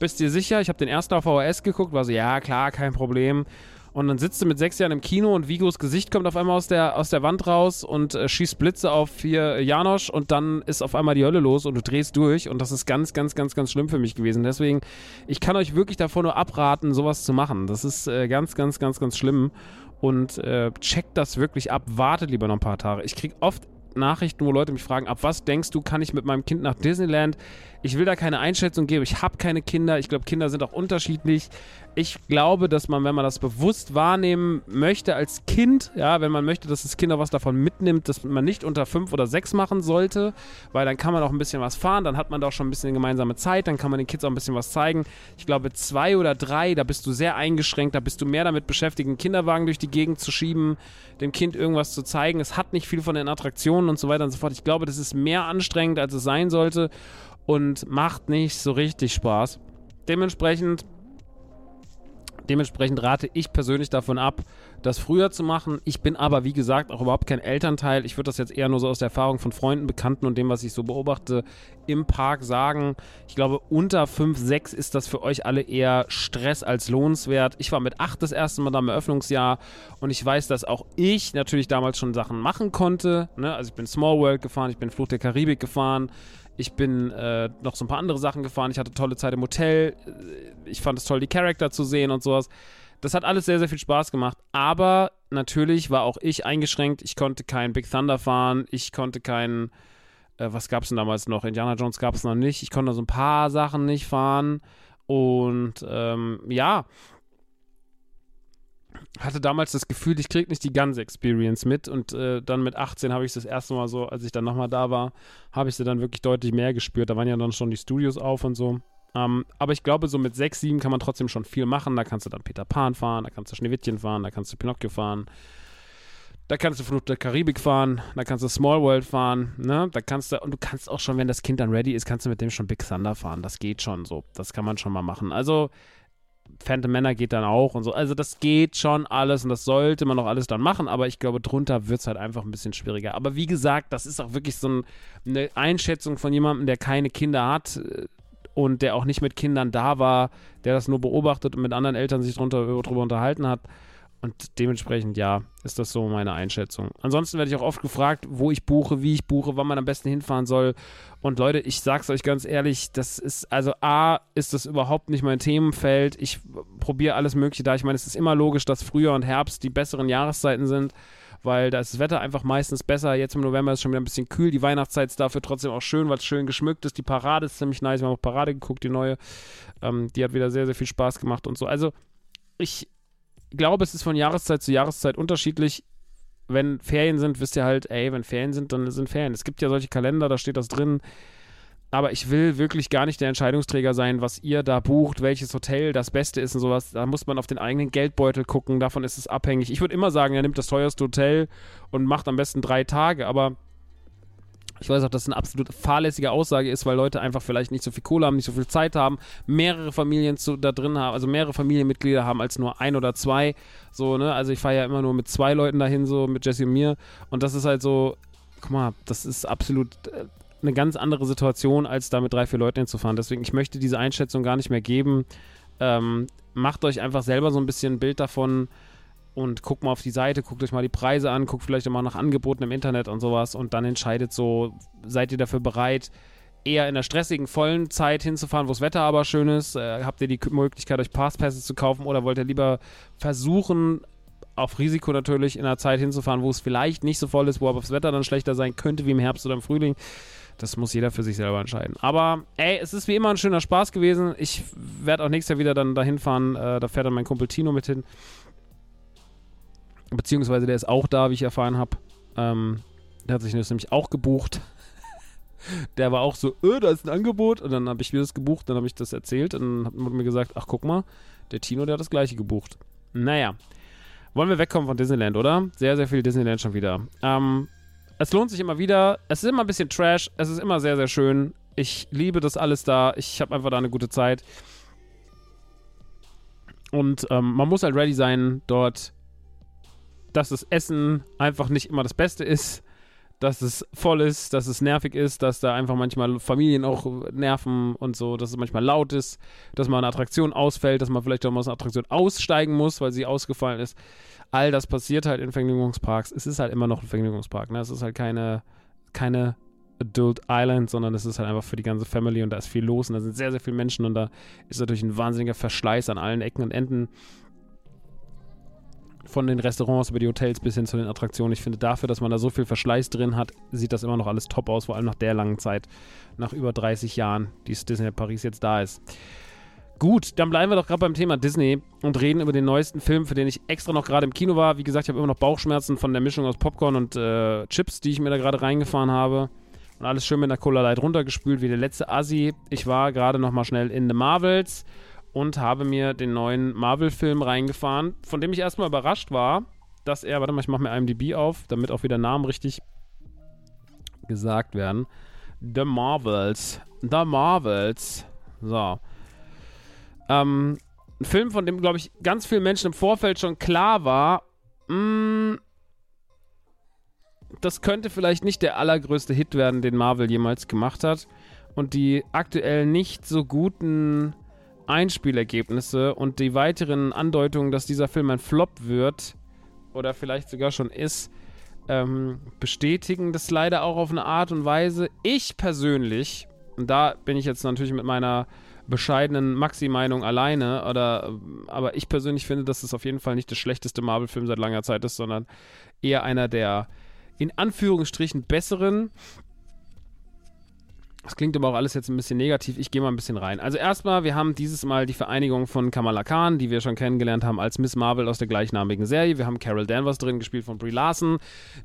Bist dir sicher? Ich habe den ersten auf VHS geguckt, war so, ja, klar, kein Problem. Und dann sitzt du mit sechs Jahren im Kino und Vigos Gesicht kommt auf einmal aus der, aus der Wand raus und äh, schießt Blitze auf hier Janosch und dann ist auf einmal die Hölle los und du drehst durch und das ist ganz, ganz, ganz, ganz schlimm für mich gewesen. Deswegen, ich kann euch wirklich davor nur abraten, sowas zu machen. Das ist äh, ganz, ganz, ganz, ganz schlimm und äh, checkt das wirklich ab. Wartet lieber noch ein paar Tage. Ich kriege oft Nachrichten, wo Leute mich fragen, ab was denkst du, kann ich mit meinem Kind nach Disneyland? Ich will da keine Einschätzung geben. Ich habe keine Kinder. Ich glaube, Kinder sind auch unterschiedlich. Ich glaube, dass man, wenn man das bewusst wahrnehmen möchte als Kind, ja, wenn man möchte, dass das Kind auch was davon mitnimmt, dass man nicht unter fünf oder sechs machen sollte, weil dann kann man auch ein bisschen was fahren, dann hat man da auch schon ein bisschen gemeinsame Zeit, dann kann man den Kids auch ein bisschen was zeigen. Ich glaube, zwei oder drei, da bist du sehr eingeschränkt, da bist du mehr damit beschäftigt, einen Kinderwagen durch die Gegend zu schieben, dem Kind irgendwas zu zeigen. Es hat nicht viel von den Attraktionen und so weiter und so fort. Ich glaube, das ist mehr anstrengend, als es sein sollte und macht nicht so richtig Spaß. Dementsprechend Dementsprechend rate ich persönlich davon ab, das früher zu machen. Ich bin aber, wie gesagt, auch überhaupt kein Elternteil. Ich würde das jetzt eher nur so aus der Erfahrung von Freunden, Bekannten und dem, was ich so beobachte, im Park sagen. Ich glaube, unter 5, 6 ist das für euch alle eher Stress als lohnenswert. Ich war mit 8 das erste Mal da im Eröffnungsjahr und ich weiß, dass auch ich natürlich damals schon Sachen machen konnte. Ne? Also ich bin Small World gefahren, ich bin Fluch der Karibik gefahren. Ich bin äh, noch so ein paar andere Sachen gefahren. Ich hatte tolle Zeit im Hotel. Ich fand es toll, die Charakter zu sehen und sowas. Das hat alles sehr, sehr viel Spaß gemacht. Aber natürlich war auch ich eingeschränkt. Ich konnte kein Big Thunder fahren. Ich konnte kein, äh, was gab es denn damals noch? Indiana Jones gab es noch nicht. Ich konnte so ein paar Sachen nicht fahren. Und ähm, ja, hatte damals das Gefühl, ich kriege nicht die Guns Experience mit und äh, dann mit 18 habe ich das erste Mal so, als ich dann nochmal da war, habe ich sie dann wirklich deutlich mehr gespürt. Da waren ja dann schon die Studios auf und so. Ähm, aber ich glaube, so mit 6, 7 kann man trotzdem schon viel machen. Da kannst du dann Peter Pan fahren, da kannst du Schneewittchen fahren, da kannst du Pinocchio fahren. Da kannst du Flucht der Karibik fahren, da kannst du Small World fahren, ne? Da kannst du, und du kannst auch schon, wenn das Kind dann ready ist, kannst du mit dem schon Big Thunder fahren. Das geht schon so. Das kann man schon mal machen. Also, Phantom Männer geht dann auch und so. Also das geht schon alles und das sollte man auch alles dann machen, aber ich glaube, drunter wird es halt einfach ein bisschen schwieriger. Aber wie gesagt, das ist auch wirklich so ein, eine Einschätzung von jemandem, der keine Kinder hat äh, und der auch nicht mit Kindern da war, der das nur beobachtet und mit anderen Eltern sich drunter, drüber unterhalten hat. Und dementsprechend, ja, ist das so meine Einschätzung. Ansonsten werde ich auch oft gefragt, wo ich buche, wie ich buche, wann man am besten hinfahren soll. Und Leute, ich sag's euch ganz ehrlich, das ist, also A, ist das überhaupt nicht mein Themenfeld. Ich probiere alles Mögliche da. Ich meine, es ist immer logisch, dass Frühjahr und Herbst die besseren Jahreszeiten sind, weil da ist das Wetter einfach meistens besser. Jetzt im November ist es schon wieder ein bisschen kühl. Die Weihnachtszeit ist dafür trotzdem auch schön, weil es schön geschmückt ist. Die Parade ist ziemlich nice. Wir haben auch Parade geguckt, die neue. Ähm, die hat wieder sehr, sehr viel Spaß gemacht und so. Also, ich glaube, es ist von Jahreszeit zu Jahreszeit unterschiedlich. Wenn Ferien sind, wisst ihr halt, ey, wenn Ferien sind, dann sind Ferien. Es gibt ja solche Kalender, da steht das drin. Aber ich will wirklich gar nicht der Entscheidungsträger sein, was ihr da bucht, welches Hotel das Beste ist und sowas. Da muss man auf den eigenen Geldbeutel gucken, davon ist es abhängig. Ich würde immer sagen, er nimmt das teuerste Hotel und macht am besten drei Tage, aber ich weiß auch, dass es eine absolut fahrlässige Aussage ist, weil Leute einfach vielleicht nicht so viel Kohle haben, nicht so viel Zeit haben, mehrere Familien zu, da drin haben, also mehrere Familienmitglieder haben als nur ein oder zwei. So, ne? Also ich fahre ja immer nur mit zwei Leuten dahin, so mit Jesse und mir. Und das ist halt so, guck mal, das ist absolut äh, eine ganz andere Situation, als da mit drei, vier Leuten hinzufahren. Deswegen, ich möchte diese Einschätzung gar nicht mehr geben. Ähm, macht euch einfach selber so ein bisschen ein Bild davon, und guckt mal auf die Seite, guckt euch mal die Preise an, guckt vielleicht auch mal nach Angeboten im Internet und sowas und dann entscheidet so, seid ihr dafür bereit, eher in der stressigen, vollen Zeit hinzufahren, wo das Wetter aber schön ist? Äh, habt ihr die Möglichkeit, euch Passpasses zu kaufen oder wollt ihr lieber versuchen, auf Risiko natürlich in einer Zeit hinzufahren, wo es vielleicht nicht so voll ist, wo aber das Wetter dann schlechter sein könnte wie im Herbst oder im Frühling? Das muss jeder für sich selber entscheiden. Aber ey, es ist wie immer ein schöner Spaß gewesen. Ich werde auch nächstes Jahr wieder dann dahin fahren. Äh, da fährt dann mein Kumpel Tino mit hin. Beziehungsweise der ist auch da, wie ich erfahren habe. Ähm, der hat sich das nämlich auch gebucht. der war auch so, äh, da ist ein Angebot. Und dann habe ich mir das gebucht, dann habe ich das erzählt. Und dann hat mir gesagt, ach guck mal, der Tino, der hat das gleiche gebucht. Naja. Wollen wir wegkommen von Disneyland, oder? Sehr, sehr viel Disneyland schon wieder. Ähm, es lohnt sich immer wieder. Es ist immer ein bisschen Trash. Es ist immer sehr, sehr schön. Ich liebe das alles da. Ich habe einfach da eine gute Zeit. Und ähm, man muss halt ready sein, dort dass das Essen einfach nicht immer das Beste ist, dass es voll ist, dass es nervig ist, dass da einfach manchmal Familien auch nerven und so, dass es manchmal laut ist, dass mal eine Attraktion ausfällt, dass man vielleicht auch mal aus einer Attraktion aussteigen muss, weil sie ausgefallen ist. All das passiert halt in Vergnügungsparks. Es ist halt immer noch ein Vergnügungspark. Ne? Es ist halt keine, keine Adult Island, sondern es ist halt einfach für die ganze Family und da ist viel los und da sind sehr, sehr viele Menschen und da ist natürlich ein wahnsinniger Verschleiß an allen Ecken und Enden von den Restaurants über die Hotels bis hin zu den Attraktionen. Ich finde, dafür, dass man da so viel Verschleiß drin hat, sieht das immer noch alles top aus, vor allem nach der langen Zeit, nach über 30 Jahren, die Disney Paris jetzt da ist. Gut, dann bleiben wir doch gerade beim Thema Disney und reden über den neuesten Film, für den ich extra noch gerade im Kino war. Wie gesagt, ich habe immer noch Bauchschmerzen von der Mischung aus Popcorn und äh, Chips, die ich mir da gerade reingefahren habe. Und alles schön mit einer Cola Light runtergespült, wie der letzte Assi. Ich war gerade noch mal schnell in The Marvels und habe mir den neuen Marvel-Film reingefahren, von dem ich erstmal überrascht war, dass er, warte mal, ich mache mir IMDb auf, damit auch wieder Namen richtig gesagt werden. The Marvels. The Marvels. So. Ähm, ein Film, von dem, glaube ich, ganz vielen Menschen im Vorfeld schon klar war, mh, das könnte vielleicht nicht der allergrößte Hit werden, den Marvel jemals gemacht hat. Und die aktuell nicht so guten Einspielergebnisse und die weiteren Andeutungen, dass dieser Film ein Flop wird oder vielleicht sogar schon ist, ähm, bestätigen das leider auch auf eine Art und Weise. Ich persönlich, und da bin ich jetzt natürlich mit meiner bescheidenen Maxi-Meinung alleine, oder, aber ich persönlich finde, dass es auf jeden Fall nicht der schlechteste Marvel-Film seit langer Zeit ist, sondern eher einer der in Anführungsstrichen besseren. Das klingt aber auch alles jetzt ein bisschen negativ. Ich gehe mal ein bisschen rein. Also erstmal, wir haben dieses Mal die Vereinigung von Kamala Khan, die wir schon kennengelernt haben als Miss Marvel aus der gleichnamigen Serie. Wir haben Carol Danvers drin, gespielt von Brie Larson.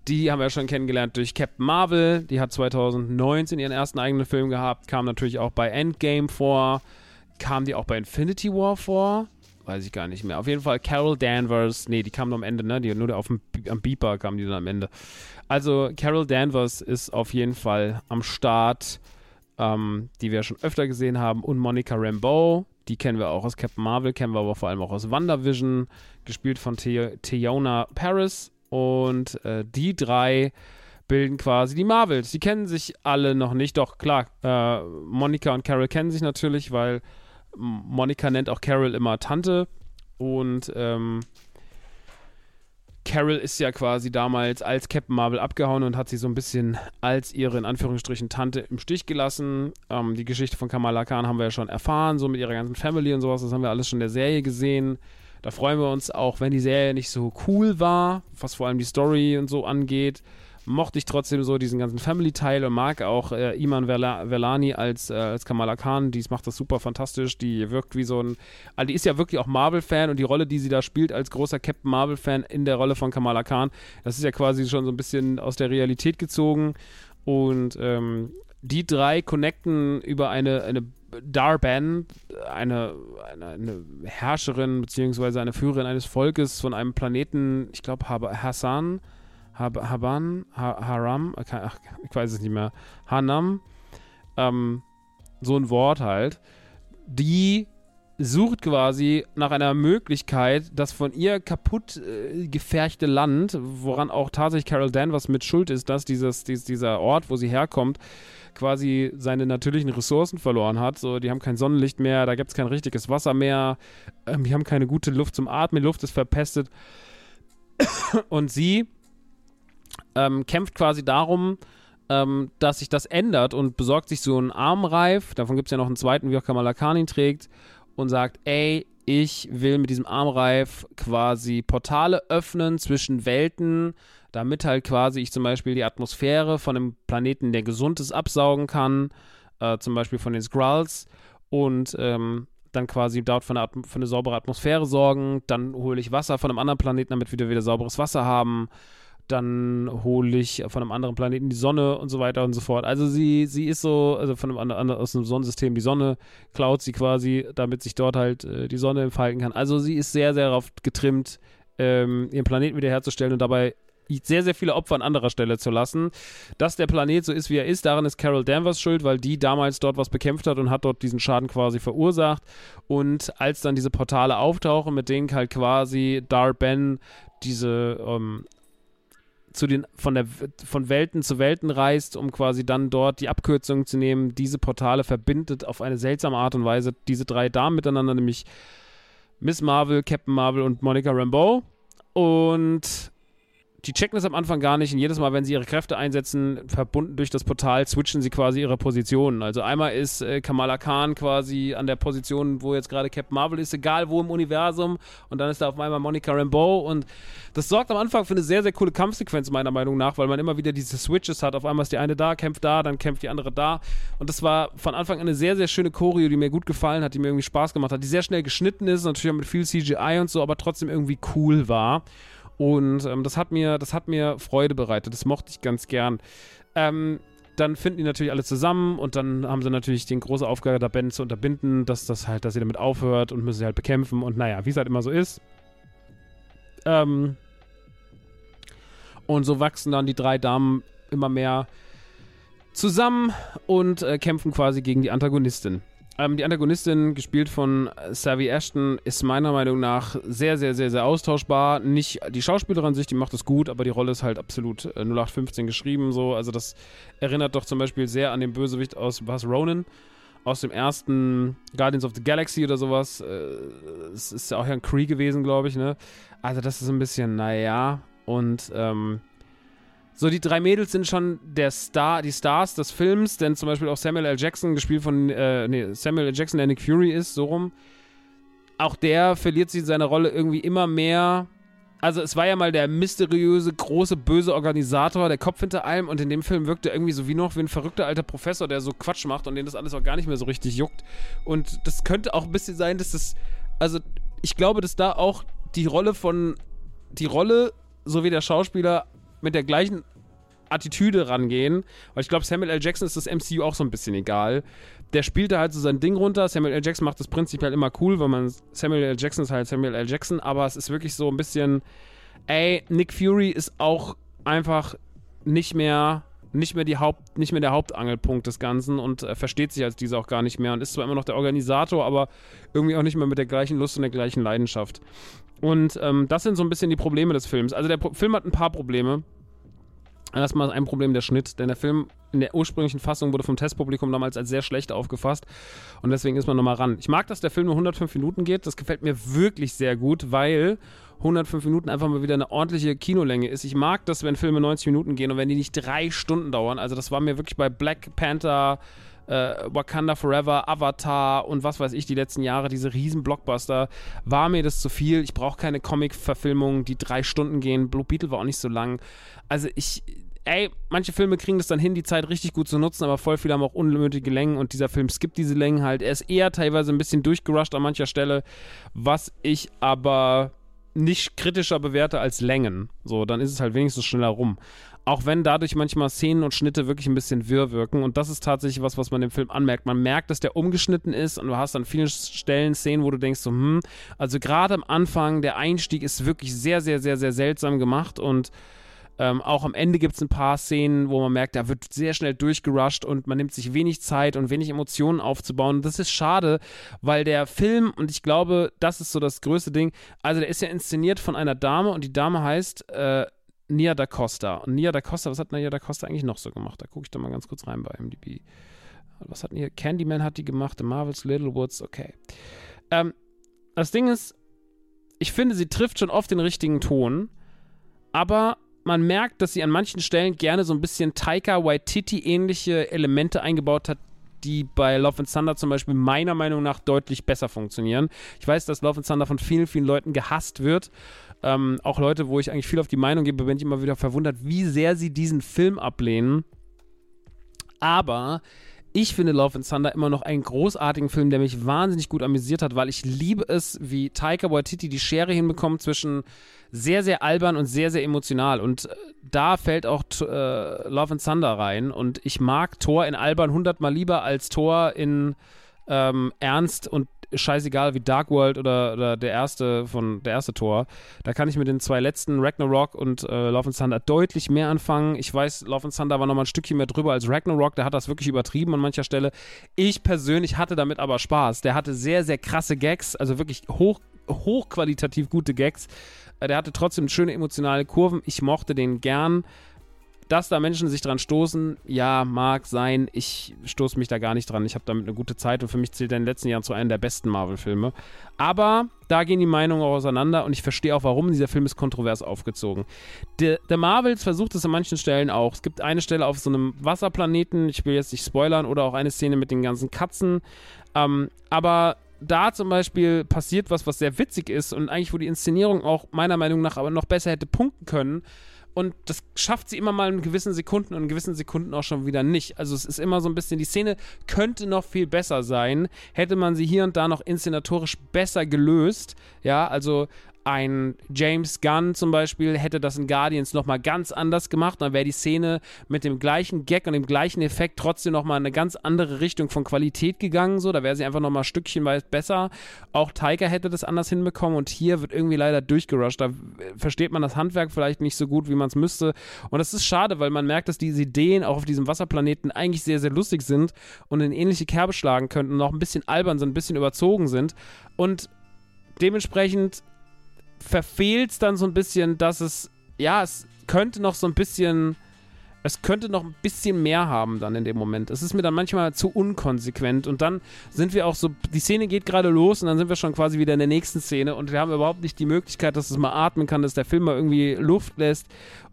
Die haben wir schon kennengelernt durch Captain Marvel. Die hat 2019 ihren ersten eigenen Film gehabt. Kam natürlich auch bei Endgame vor. Kam die auch bei Infinity War vor? Weiß ich gar nicht mehr. Auf jeden Fall Carol Danvers. Nee, die kam nur am Ende, ne? Die, nur auf dem, am Beeper kam die dann am Ende. Also Carol Danvers ist auf jeden Fall am Start ähm, die wir schon öfter gesehen haben, und Monica Rambeau. Die kennen wir auch aus Captain Marvel, kennen wir aber vor allem auch aus WandaVision, gespielt von Theona Paris. Und äh, die drei bilden quasi die Marvels. Die kennen sich alle noch nicht, doch klar, äh, Monica und Carol kennen sich natürlich, weil Monica nennt auch Carol immer Tante. Und ähm, Carol ist ja quasi damals als Captain Marvel abgehauen und hat sie so ein bisschen als ihre in Anführungsstrichen Tante im Stich gelassen. Ähm, die Geschichte von Kamala Khan haben wir ja schon erfahren, so mit ihrer ganzen Family und sowas. Das haben wir alles schon in der Serie gesehen. Da freuen wir uns auch, wenn die Serie nicht so cool war, was vor allem die Story und so angeht mochte ich trotzdem so diesen ganzen Family-Teil und mag auch äh, Iman Verlani als, äh, als Kamala Khan. Die macht das super fantastisch. Die wirkt wie so ein. Also die ist ja wirklich auch Marvel-Fan und die Rolle, die sie da spielt als großer Captain Marvel-Fan in der Rolle von Kamala Khan, das ist ja quasi schon so ein bisschen aus der Realität gezogen. Und ähm, die drei connecten über eine, eine Darban, eine, eine, eine, Herrscherin bzw. eine Führerin eines Volkes von einem Planeten, ich glaube Hassan, Haban, Haram, ach, ich weiß es nicht mehr, Hanam, ähm, so ein Wort halt, die sucht quasi nach einer Möglichkeit, das von ihr kaputt äh, gefärchte Land, woran auch tatsächlich Carol Danvers mit schuld ist, dass dieses, dieses, dieser Ort, wo sie herkommt, quasi seine natürlichen Ressourcen verloren hat. So, die haben kein Sonnenlicht mehr, da gibt es kein richtiges Wasser mehr, ähm, die haben keine gute Luft zum Atmen, die Luft ist verpestet. Und sie ähm, kämpft quasi darum, ähm, dass sich das ändert und besorgt sich so einen Armreif. Davon gibt es ja noch einen zweiten, wie auch Kamala Khan ihn trägt. Und sagt, ey, ich will mit diesem Armreif quasi Portale öffnen zwischen Welten, damit halt quasi ich zum Beispiel die Atmosphäre von einem Planeten, der gesund ist, absaugen kann. Äh, zum Beispiel von den Skrulls. Und ähm, dann quasi dort für eine, für eine saubere Atmosphäre sorgen. Dann hole ich Wasser von einem anderen Planeten, damit wir wieder sauberes Wasser haben dann hole ich von einem anderen Planeten die Sonne und so weiter und so fort. Also sie, sie ist so, also von einem anderen, aus einem Sonnensystem die Sonne klaut sie quasi, damit sich dort halt äh, die Sonne entfalten kann. Also sie ist sehr, sehr darauf getrimmt, ähm, ihren Planeten wiederherzustellen und dabei sehr, sehr viele Opfer an anderer Stelle zu lassen. Dass der Planet so ist, wie er ist, daran ist Carol Danvers schuld, weil die damals dort was bekämpft hat und hat dort diesen Schaden quasi verursacht. Und als dann diese Portale auftauchen, mit denen halt quasi Dar Ben diese ähm, zu den, von, der, von Welten zu Welten reist, um quasi dann dort die Abkürzung zu nehmen. Diese Portale verbindet auf eine seltsame Art und Weise diese drei Damen miteinander, nämlich Miss Marvel, Captain Marvel und Monica Rambeau. Und die checken das am Anfang gar nicht und jedes Mal, wenn sie ihre Kräfte einsetzen, verbunden durch das Portal, switchen sie quasi ihre Positionen. Also einmal ist äh, Kamala Khan quasi an der Position, wo jetzt gerade Captain Marvel ist, egal wo im Universum und dann ist da auf einmal Monica Rambeau und das sorgt am Anfang für eine sehr, sehr coole Kampfsequenz meiner Meinung nach, weil man immer wieder diese Switches hat. Auf einmal ist die eine da, kämpft da, dann kämpft die andere da und das war von Anfang an eine sehr, sehr schöne Choreo, die mir gut gefallen hat, die mir irgendwie Spaß gemacht hat, die sehr schnell geschnitten ist, natürlich auch mit viel CGI und so, aber trotzdem irgendwie cool war. Und ähm, das hat mir, das hat mir Freude bereitet. Das mochte ich ganz gern. Ähm, dann finden die natürlich alle zusammen und dann haben sie natürlich die große Aufgabe, da Ben zu unterbinden, dass das halt, dass sie damit aufhört und müssen sie halt bekämpfen und naja, wie es halt immer so ist. Ähm, und so wachsen dann die drei Damen immer mehr zusammen und äh, kämpfen quasi gegen die Antagonistin. Ähm, die Antagonistin, gespielt von Savvy Ashton, ist meiner Meinung nach sehr, sehr, sehr, sehr austauschbar. Nicht die Schauspielerin sich, die macht es gut, aber die Rolle ist halt absolut äh, 0815 geschrieben. So. Also das erinnert doch zum Beispiel sehr an den Bösewicht aus was Ronan aus dem ersten Guardians of the Galaxy oder sowas. Äh, es ist ja auch ja ein Cree gewesen, glaube ich, ne? Also das ist ein bisschen, naja. Und ähm, so, die drei Mädels sind schon der Star, die Stars des Films, denn zum Beispiel auch Samuel L. Jackson, gespielt von, äh, nee, Samuel L. Jackson, der Nick Fury ist, so rum. Auch der verliert sich in seiner Rolle irgendwie immer mehr. Also, es war ja mal der mysteriöse, große, böse Organisator, der Kopf hinter allem, und in dem Film wirkt er irgendwie so wie noch wie ein verrückter alter Professor, der so Quatsch macht und den das alles auch gar nicht mehr so richtig juckt. Und das könnte auch ein bisschen sein, dass das, also, ich glaube, dass da auch die Rolle von, die Rolle sowie der Schauspieler mit der gleichen Attitüde rangehen. Weil ich glaube, Samuel L. Jackson ist das MCU auch so ein bisschen egal. Der spielt da halt so sein Ding runter. Samuel L. Jackson macht das prinzipiell immer cool, weil man Samuel L. Jackson ist halt Samuel L. Jackson, aber es ist wirklich so ein bisschen, ey, Nick Fury ist auch einfach nicht mehr nicht mehr die Haupt, nicht mehr der Hauptangelpunkt des Ganzen und äh, versteht sich als dieser auch gar nicht mehr und ist zwar immer noch der Organisator, aber irgendwie auch nicht mehr mit der gleichen Lust und der gleichen Leidenschaft. Und ähm, das sind so ein bisschen die Probleme des Films. Also der Pro Film hat ein paar Probleme. Erstmal ein Problem der Schnitt, denn der Film in der ursprünglichen Fassung wurde vom Testpublikum damals als sehr schlecht aufgefasst und deswegen ist man nochmal ran. Ich mag, dass der Film nur 105 Minuten geht, das gefällt mir wirklich sehr gut, weil 105 Minuten einfach mal wieder eine ordentliche Kinolänge ist. Ich mag das, wenn Filme 90 Minuten gehen und wenn die nicht drei Stunden dauern. Also das war mir wirklich bei Black Panther, äh, Wakanda Forever, Avatar und was weiß ich, die letzten Jahre, diese riesen Blockbuster, war mir das zu viel. Ich brauche keine Comic-Verfilmungen, die drei Stunden gehen. Blue Beetle war auch nicht so lang. Also ich, ey, manche Filme kriegen das dann hin, die Zeit richtig gut zu nutzen, aber voll viele haben auch unnötige Längen und dieser Film skippt diese Längen halt. Er ist eher teilweise ein bisschen durchgerusht an mancher Stelle, was ich aber nicht kritischer bewerte als Längen. So, dann ist es halt wenigstens schneller rum. Auch wenn dadurch manchmal Szenen und Schnitte wirklich ein bisschen wirr wirken. Und das ist tatsächlich was, was man dem Film anmerkt. Man merkt, dass der umgeschnitten ist und du hast an vielen Stellen Szenen, wo du denkst so, hm, also gerade am Anfang, der Einstieg ist wirklich sehr, sehr, sehr, sehr seltsam gemacht und ähm, auch am Ende gibt es ein paar Szenen, wo man merkt, da wird sehr schnell durchgerusht und man nimmt sich wenig Zeit und wenig Emotionen aufzubauen. Das ist schade, weil der Film, und ich glaube, das ist so das größte Ding, also der ist ja inszeniert von einer Dame und die Dame heißt äh, Nia da Costa. Und Nia da Costa, was hat Nia da Costa eigentlich noch so gemacht? Da gucke ich da mal ganz kurz rein bei MDB. Was hat Nia? Candyman hat die gemacht, The Marvels, Little Woods, okay. Ähm, das Ding ist, ich finde, sie trifft schon oft den richtigen Ton, aber man merkt, dass sie an manchen Stellen gerne so ein bisschen Taika Waititi-ähnliche Elemente eingebaut hat, die bei Love and Thunder zum Beispiel meiner Meinung nach deutlich besser funktionieren. Ich weiß, dass Love and Thunder von vielen, vielen Leuten gehasst wird. Ähm, auch Leute, wo ich eigentlich viel auf die Meinung gebe, bin ich immer wieder verwundert, wie sehr sie diesen Film ablehnen. Aber ich finde Love and Thunder immer noch einen großartigen Film, der mich wahnsinnig gut amüsiert hat, weil ich liebe es, wie Taika Waititi die Schere hinbekommt zwischen sehr, sehr albern und sehr, sehr emotional. Und äh, da fällt auch äh, Love and Thunder rein. Und ich mag Thor in albern hundertmal lieber als Thor in ähm, ernst und scheißegal wie Dark World oder, oder der erste von der erste Tor. Da kann ich mit den zwei letzten Ragnarok und äh, Love and Thunder deutlich mehr anfangen. Ich weiß, Love and Thunder war nochmal ein Stückchen mehr drüber als Ragnarok. Der hat das wirklich übertrieben an mancher Stelle. Ich persönlich hatte damit aber Spaß. Der hatte sehr, sehr krasse Gags, also wirklich hoch, hochqualitativ gute Gags. Äh, der hatte trotzdem schöne emotionale Kurven. Ich mochte den gern. Dass da Menschen sich dran stoßen, ja, mag sein. Ich stoße mich da gar nicht dran. Ich habe damit eine gute Zeit und für mich zählt er in den letzten Jahren zu einem der besten Marvel-Filme. Aber da gehen die Meinungen auch auseinander und ich verstehe auch, warum. Dieser Film ist kontrovers aufgezogen. Der, der Marvels versucht es an manchen Stellen auch. Es gibt eine Stelle auf so einem Wasserplaneten, ich will jetzt nicht spoilern, oder auch eine Szene mit den ganzen Katzen. Ähm, aber da zum Beispiel passiert was, was sehr witzig ist und eigentlich, wo die Inszenierung auch meiner Meinung nach aber noch besser hätte punkten können, und das schafft sie immer mal in gewissen Sekunden und in gewissen Sekunden auch schon wieder nicht. Also es ist immer so ein bisschen, die Szene könnte noch viel besser sein, hätte man sie hier und da noch inszenatorisch besser gelöst. Ja, also ein James Gunn zum Beispiel hätte das in Guardians nochmal ganz anders gemacht. Dann wäre die Szene mit dem gleichen Gag und dem gleichen Effekt trotzdem nochmal in eine ganz andere Richtung von Qualität gegangen. So, da wäre sie einfach nochmal stückchenweise besser. Auch Tiger hätte das anders hinbekommen und hier wird irgendwie leider durchgerusht. Da versteht man das Handwerk vielleicht nicht so gut, wie man es müsste. Und das ist schade, weil man merkt, dass diese Ideen auch auf diesem Wasserplaneten eigentlich sehr, sehr lustig sind und in ähnliche Kerbe schlagen könnten auch ein bisschen albern sind, ein bisschen überzogen sind. Und dementsprechend verfehlt es dann so ein bisschen, dass es, ja, es könnte noch so ein bisschen, es könnte noch ein bisschen mehr haben dann in dem Moment. Es ist mir dann manchmal zu unkonsequent und dann sind wir auch so, die Szene geht gerade los und dann sind wir schon quasi wieder in der nächsten Szene und wir haben überhaupt nicht die Möglichkeit, dass es mal atmen kann, dass der Film mal irgendwie Luft lässt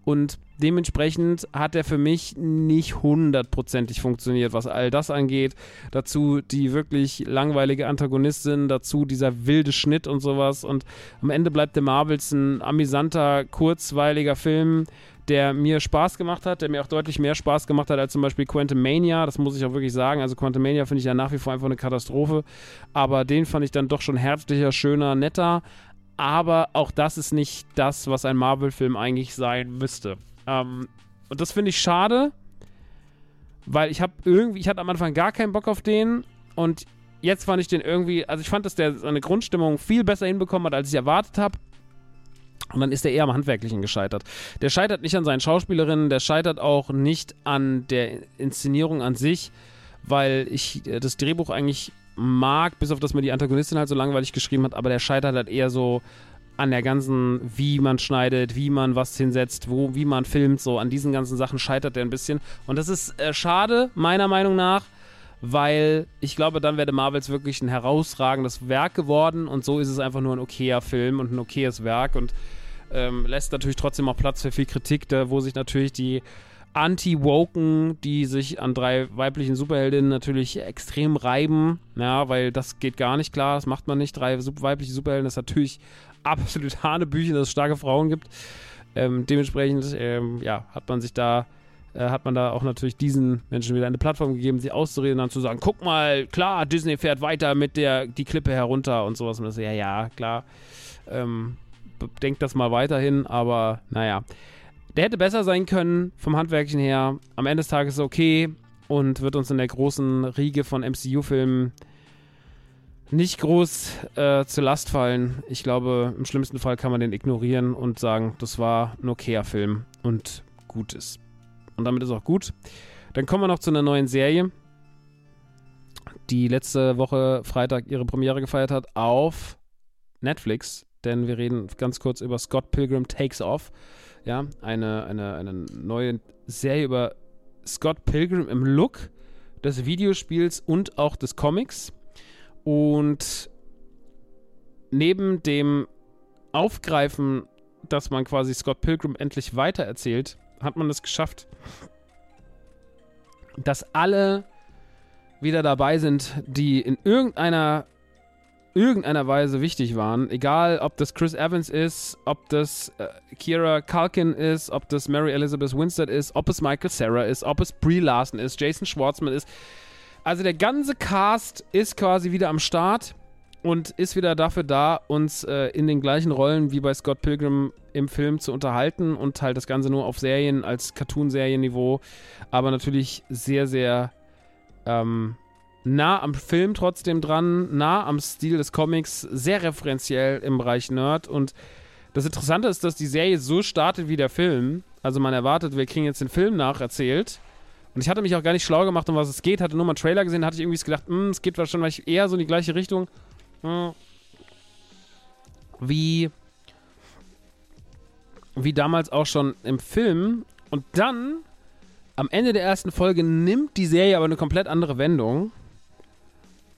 und dementsprechend hat er für mich nicht hundertprozentig funktioniert, was all das angeht. Dazu die wirklich langweilige Antagonistin, dazu dieser wilde Schnitt und sowas. Und am Ende bleibt The Marvels ein amüsanter, kurzweiliger Film, der mir Spaß gemacht hat, der mir auch deutlich mehr Spaß gemacht hat als zum Beispiel Quantum Mania. Das muss ich auch wirklich sagen. Also Quantum Mania finde ich ja nach wie vor einfach eine Katastrophe. Aber den fand ich dann doch schon herzlicher, schöner, netter aber auch das ist nicht das, was ein Marvel-Film eigentlich sein müsste. Ähm, und das finde ich schade, weil ich habe irgendwie, ich hatte am Anfang gar keinen Bock auf den und jetzt fand ich den irgendwie, also ich fand, dass der seine Grundstimmung viel besser hinbekommen hat, als ich erwartet habe. Und dann ist er eher am Handwerklichen gescheitert. Der scheitert nicht an seinen Schauspielerinnen, der scheitert auch nicht an der Inszenierung an sich, weil ich äh, das Drehbuch eigentlich mag, bis auf dass mir die Antagonistin halt so langweilig geschrieben hat, aber der scheitert halt eher so an der ganzen, wie man schneidet, wie man was hinsetzt, wo, wie man filmt, so an diesen ganzen Sachen scheitert der ein bisschen. Und das ist äh, schade, meiner Meinung nach, weil ich glaube, dann wäre Marvels wirklich ein herausragendes Werk geworden und so ist es einfach nur ein okayer Film und ein okayes Werk und ähm, lässt natürlich trotzdem auch Platz für viel Kritik, da, wo sich natürlich die Anti-Woken, die sich an drei weiblichen Superheldinnen natürlich extrem reiben, ja, weil das geht gar nicht klar, das macht man nicht. Drei weibliche Superhelden, das ist natürlich absolut Hanebüchen, dass es starke Frauen gibt. Ähm, dementsprechend, ähm, ja, hat man sich da, äh, hat man da auch natürlich diesen Menschen wieder eine Plattform gegeben, sie auszureden und dann zu sagen, guck mal, klar, Disney fährt weiter mit der, die Klippe herunter und sowas. Und das, ja, ja, klar. Ähm, denkt das mal weiterhin, aber naja. Der hätte besser sein können vom Handwerklichen her. Am Ende des Tages okay und wird uns in der großen Riege von MCU-Filmen nicht groß äh, zur Last fallen. Ich glaube, im schlimmsten Fall kann man den ignorieren und sagen, das war ein okayer Film und gut ist. Und damit ist auch gut. Dann kommen wir noch zu einer neuen Serie, die letzte Woche Freitag ihre Premiere gefeiert hat auf Netflix. Denn wir reden ganz kurz über Scott Pilgrim Takes Off ja, eine, eine, eine neue Serie über Scott Pilgrim im Look des Videospiels und auch des Comics. Und neben dem Aufgreifen, dass man quasi Scott Pilgrim endlich weitererzählt, hat man es geschafft, dass alle wieder dabei sind, die in irgendeiner irgendeiner Weise wichtig waren. Egal, ob das Chris Evans ist, ob das äh, Kira Culkin ist, ob das Mary Elizabeth Winstead ist, ob es Michael Sarah ist, ob es Brie Larson ist, Jason Schwartzman ist. Also der ganze Cast ist quasi wieder am Start und ist wieder dafür da, uns äh, in den gleichen Rollen wie bei Scott Pilgrim im Film zu unterhalten und halt das Ganze nur auf Serien als Cartoon-Serienniveau, aber natürlich sehr, sehr ähm, nah am Film trotzdem dran, nah am Stil des Comics, sehr referenziell im Bereich Nerd. Und das Interessante ist, dass die Serie so startet wie der Film. Also man erwartet, wir kriegen jetzt den Film nacherzählt. Und ich hatte mich auch gar nicht schlau gemacht, um was es geht. Hatte nur mal einen Trailer gesehen, hatte ich irgendwie gedacht, hm, es geht wahrscheinlich eher so in die gleiche Richtung. Hm. Wie, wie damals auch schon im Film. Und dann, am Ende der ersten Folge, nimmt die Serie aber eine komplett andere Wendung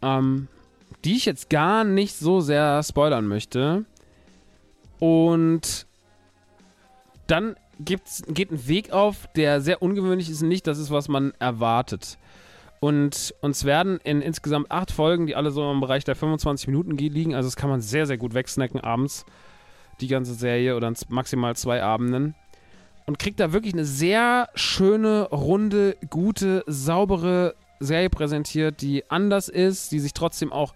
ähm, die ich jetzt gar nicht so sehr spoilern möchte. Und dann gibt's, geht ein Weg auf, der sehr ungewöhnlich ist und nicht das ist, was man erwartet. Und uns werden in insgesamt acht Folgen, die alle so im Bereich der 25 Minuten liegen, also das kann man sehr, sehr gut wegsnacken abends, die ganze Serie oder maximal zwei Abenden. Und kriegt da wirklich eine sehr schöne, runde, gute, saubere Serie präsentiert, die anders ist, die sich trotzdem auch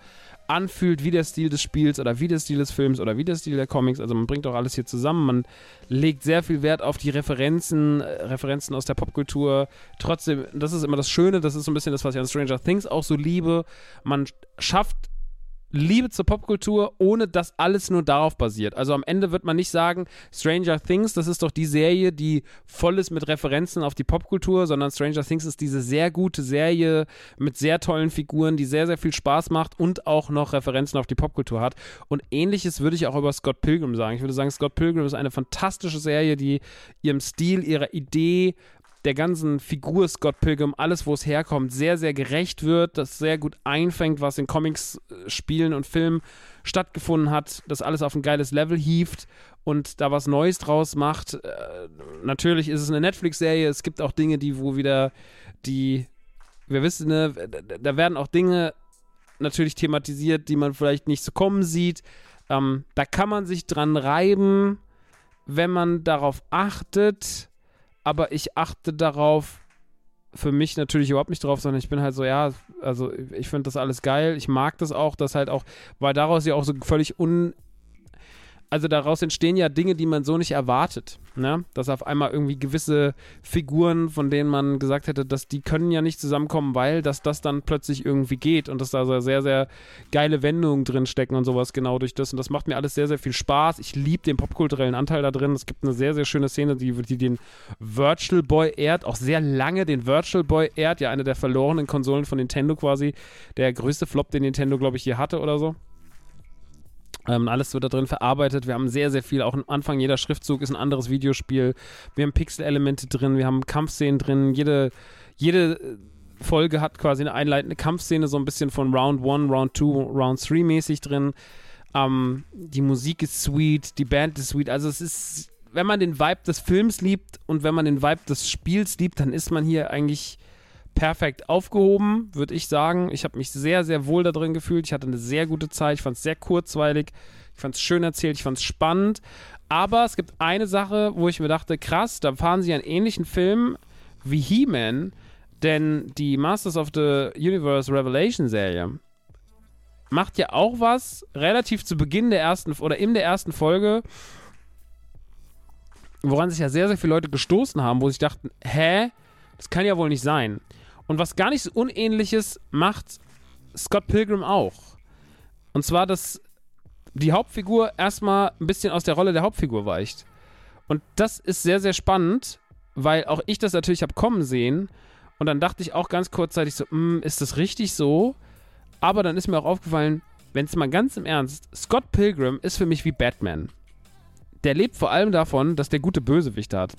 anfühlt wie der Stil des Spiels oder wie der Stil des Films oder wie der Stil der Comics. Also man bringt auch alles hier zusammen. Man legt sehr viel Wert auf die Referenzen, äh, Referenzen aus der Popkultur. Trotzdem, das ist immer das Schöne, das ist so ein bisschen das, was ich an Stranger Things auch so liebe. Man schafft Liebe zur Popkultur, ohne dass alles nur darauf basiert. Also am Ende wird man nicht sagen, Stranger Things, das ist doch die Serie, die voll ist mit Referenzen auf die Popkultur, sondern Stranger Things ist diese sehr gute Serie mit sehr tollen Figuren, die sehr, sehr viel Spaß macht und auch noch Referenzen auf die Popkultur hat. Und ähnliches würde ich auch über Scott Pilgrim sagen. Ich würde sagen, Scott Pilgrim ist eine fantastische Serie, die ihrem Stil, ihrer Idee der ganzen Figur Scott Pilgrim, alles, wo es herkommt, sehr, sehr gerecht wird, das sehr gut einfängt, was in Comics, äh, Spielen und Filmen stattgefunden hat, das alles auf ein geiles Level hieft und da was Neues draus macht. Äh, natürlich ist es eine Netflix-Serie, es gibt auch Dinge, die, wo wieder die, wir wissen, ne, da werden auch Dinge natürlich thematisiert, die man vielleicht nicht so kommen sieht. Ähm, da kann man sich dran reiben, wenn man darauf achtet aber ich achte darauf, für mich natürlich überhaupt nicht drauf, sondern ich bin halt so, ja, also ich finde das alles geil, ich mag das auch, dass halt auch, weil daraus ja auch so völlig un also daraus entstehen ja Dinge, die man so nicht erwartet. Ne? Dass auf einmal irgendwie gewisse Figuren, von denen man gesagt hätte, dass die können ja nicht zusammenkommen, weil dass das dann plötzlich irgendwie geht und dass da so sehr, sehr geile Wendungen drin stecken und sowas genau durch das. Und das macht mir alles sehr, sehr viel Spaß. Ich liebe den popkulturellen Anteil da drin. Es gibt eine sehr, sehr schöne Szene, die, die den Virtual Boy ehrt, auch sehr lange den Virtual Boy ehrt, ja, eine der verlorenen Konsolen von Nintendo quasi. Der größte Flop, den Nintendo, glaube ich, je hatte oder so. Ähm, alles wird da drin verarbeitet. Wir haben sehr, sehr viel. Auch am Anfang jeder Schriftzug ist ein anderes Videospiel. Wir haben Pixel-Elemente drin, wir haben Kampfszenen drin. Jede, jede äh, Folge hat quasi eine einleitende Kampfszene, so ein bisschen von Round 1, Round 2, Round 3 mäßig drin. Ähm, die Musik ist sweet, die Band ist sweet. Also es ist, wenn man den Vibe des Films liebt und wenn man den Vibe des Spiels liebt, dann ist man hier eigentlich perfekt aufgehoben, würde ich sagen. Ich habe mich sehr, sehr wohl da drin gefühlt. Ich hatte eine sehr gute Zeit. Ich fand es sehr kurzweilig. Ich fand es schön erzählt. Ich fand es spannend. Aber es gibt eine Sache, wo ich mir dachte, krass, da fahren sie einen ähnlichen Film wie He-Man, denn die Masters of the Universe Revelation Serie macht ja auch was relativ zu Beginn der ersten oder in der ersten Folge, woran sich ja sehr, sehr viele Leute gestoßen haben, wo sich dachten, hä, das kann ja wohl nicht sein. Und was gar nicht so Unähnliches macht Scott Pilgrim auch. Und zwar, dass die Hauptfigur erstmal ein bisschen aus der Rolle der Hauptfigur weicht. Und das ist sehr, sehr spannend, weil auch ich das natürlich habe kommen sehen. Und dann dachte ich auch ganz kurzzeitig so, hm, ist das richtig so? Aber dann ist mir auch aufgefallen, wenn es mal ganz im Ernst, Scott Pilgrim ist für mich wie Batman. Der lebt vor allem davon, dass der gute Bösewicht hat.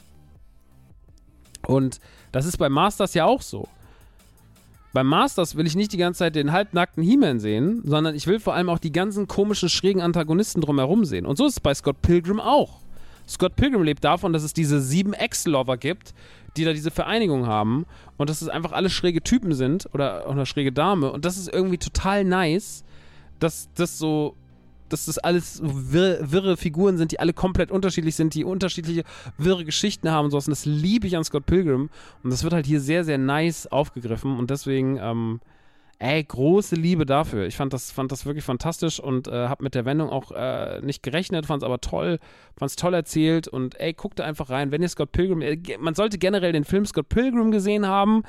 Und das ist bei Masters ja auch so. Beim Masters will ich nicht die ganze Zeit den halbnackten He-Man sehen, sondern ich will vor allem auch die ganzen komischen, schrägen Antagonisten drumherum sehen. Und so ist es bei Scott Pilgrim auch. Scott Pilgrim lebt davon, dass es diese sieben Ex-Lover gibt, die da diese Vereinigung haben und dass es einfach alle schräge Typen sind oder auch eine schräge Dame. Und das ist irgendwie total nice, dass das so dass das alles wirre, wirre Figuren sind, die alle komplett unterschiedlich sind, die unterschiedliche wirre Geschichten haben und sowas. Und das liebe ich an Scott Pilgrim. Und das wird halt hier sehr, sehr nice aufgegriffen. Und deswegen, ähm, ey, große Liebe dafür. Ich fand das, fand das wirklich fantastisch und äh, habe mit der Wendung auch äh, nicht gerechnet, fand es aber toll, fand es toll erzählt und ey, guckt da einfach rein. Wenn ihr Scott Pilgrim, äh, man sollte generell den Film Scott Pilgrim gesehen haben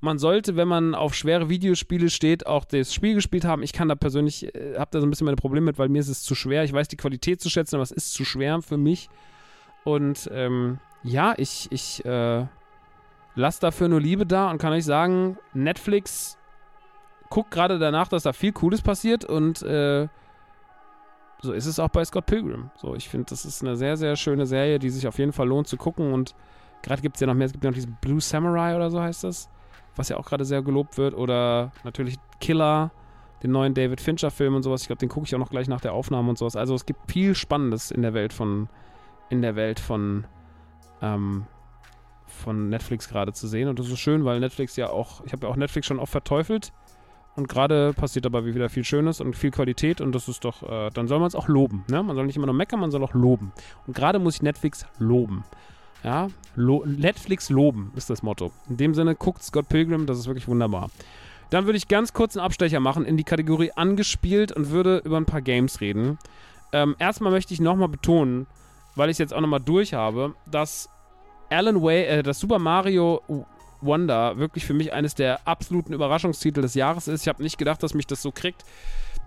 man sollte, wenn man auf schwere Videospiele steht, auch das Spiel gespielt haben. Ich kann da persönlich, äh, habe da so ein bisschen meine Probleme mit, weil mir ist es zu schwer. Ich weiß die Qualität zu schätzen, aber es ist zu schwer für mich. Und ähm, ja, ich, ich äh, lasse dafür nur Liebe da und kann euch sagen, Netflix guckt gerade danach, dass da viel Cooles passiert und äh, so ist es auch bei Scott Pilgrim. So, ich finde, das ist eine sehr, sehr schöne Serie, die sich auf jeden Fall lohnt zu gucken und gerade gibt es ja noch mehr, es gibt ja noch diesen Blue Samurai oder so heißt das was ja auch gerade sehr gelobt wird. Oder natürlich Killer, den neuen David Fincher-Film und sowas. Ich glaube, den gucke ich auch noch gleich nach der Aufnahme und sowas. Also es gibt viel Spannendes in der Welt von, in der Welt von, ähm, von Netflix gerade zu sehen. Und das ist schön, weil Netflix ja auch, ich habe ja auch Netflix schon oft verteufelt. Und gerade passiert dabei wieder viel Schönes und viel Qualität und das ist doch, äh, dann soll man es auch loben. Ne? Man soll nicht immer nur meckern, man soll auch loben. Und gerade muss ich Netflix loben. Ja, Lo Netflix loben ist das Motto. In dem Sinne, guckt Scott Pilgrim, das ist wirklich wunderbar. Dann würde ich ganz kurz einen Abstecher machen in die Kategorie angespielt und würde über ein paar Games reden. Ähm, erstmal möchte ich nochmal betonen, weil ich es jetzt auch nochmal durch habe, dass Alan Way, äh, das Super Mario Wonder wirklich für mich eines der absoluten Überraschungstitel des Jahres ist. Ich habe nicht gedacht, dass mich das so kriegt.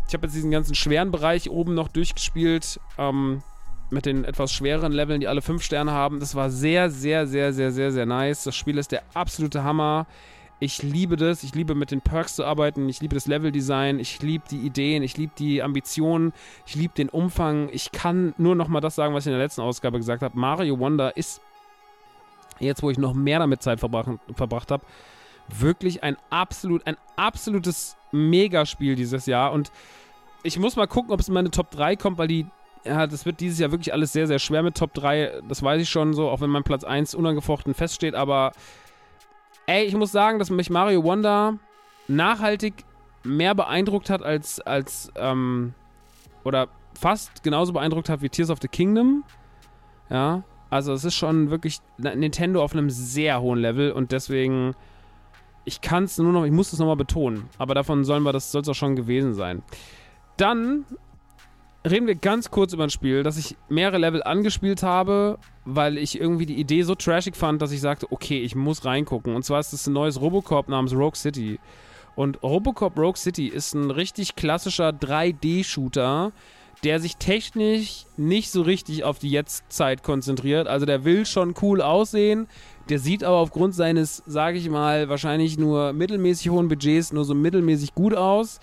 Ich habe jetzt diesen ganzen schweren Bereich oben noch durchgespielt. Ähm, mit den etwas schwereren Leveln, die alle fünf Sterne haben. Das war sehr, sehr, sehr, sehr, sehr, sehr nice. Das Spiel ist der absolute Hammer. Ich liebe das. Ich liebe mit den Perks zu arbeiten. Ich liebe das Leveldesign. Ich liebe die Ideen. Ich liebe die Ambitionen. Ich liebe den Umfang. Ich kann nur noch mal das sagen, was ich in der letzten Ausgabe gesagt habe. Mario Wonder ist jetzt, wo ich noch mehr damit Zeit verbracht, verbracht habe, wirklich ein absolut, ein absolutes Megaspiel dieses Jahr. Und ich muss mal gucken, ob es in meine Top 3 kommt, weil die ja, das wird dieses Jahr wirklich alles sehr, sehr schwer mit Top 3. Das weiß ich schon so, auch wenn mein Platz 1 unangefochten feststeht. Aber ey, ich muss sagen, dass mich Mario Wonder nachhaltig mehr beeindruckt hat als, als ähm, oder fast genauso beeindruckt hat wie Tears of the Kingdom. Ja, also es ist schon wirklich Nintendo auf einem sehr hohen Level und deswegen, ich kann es nur noch, ich muss es nochmal betonen, aber davon sollen wir, das soll es auch schon gewesen sein. Dann reden wir ganz kurz über ein Spiel, das ich mehrere Level angespielt habe, weil ich irgendwie die Idee so trashig fand, dass ich sagte, okay, ich muss reingucken. Und zwar ist es ein neues Robocop namens Rogue City. Und Robocop Rogue City ist ein richtig klassischer 3D-Shooter, der sich technisch nicht so richtig auf die Jetztzeit konzentriert. Also der will schon cool aussehen, der sieht aber aufgrund seines, sage ich mal, wahrscheinlich nur mittelmäßig hohen Budgets nur so mittelmäßig gut aus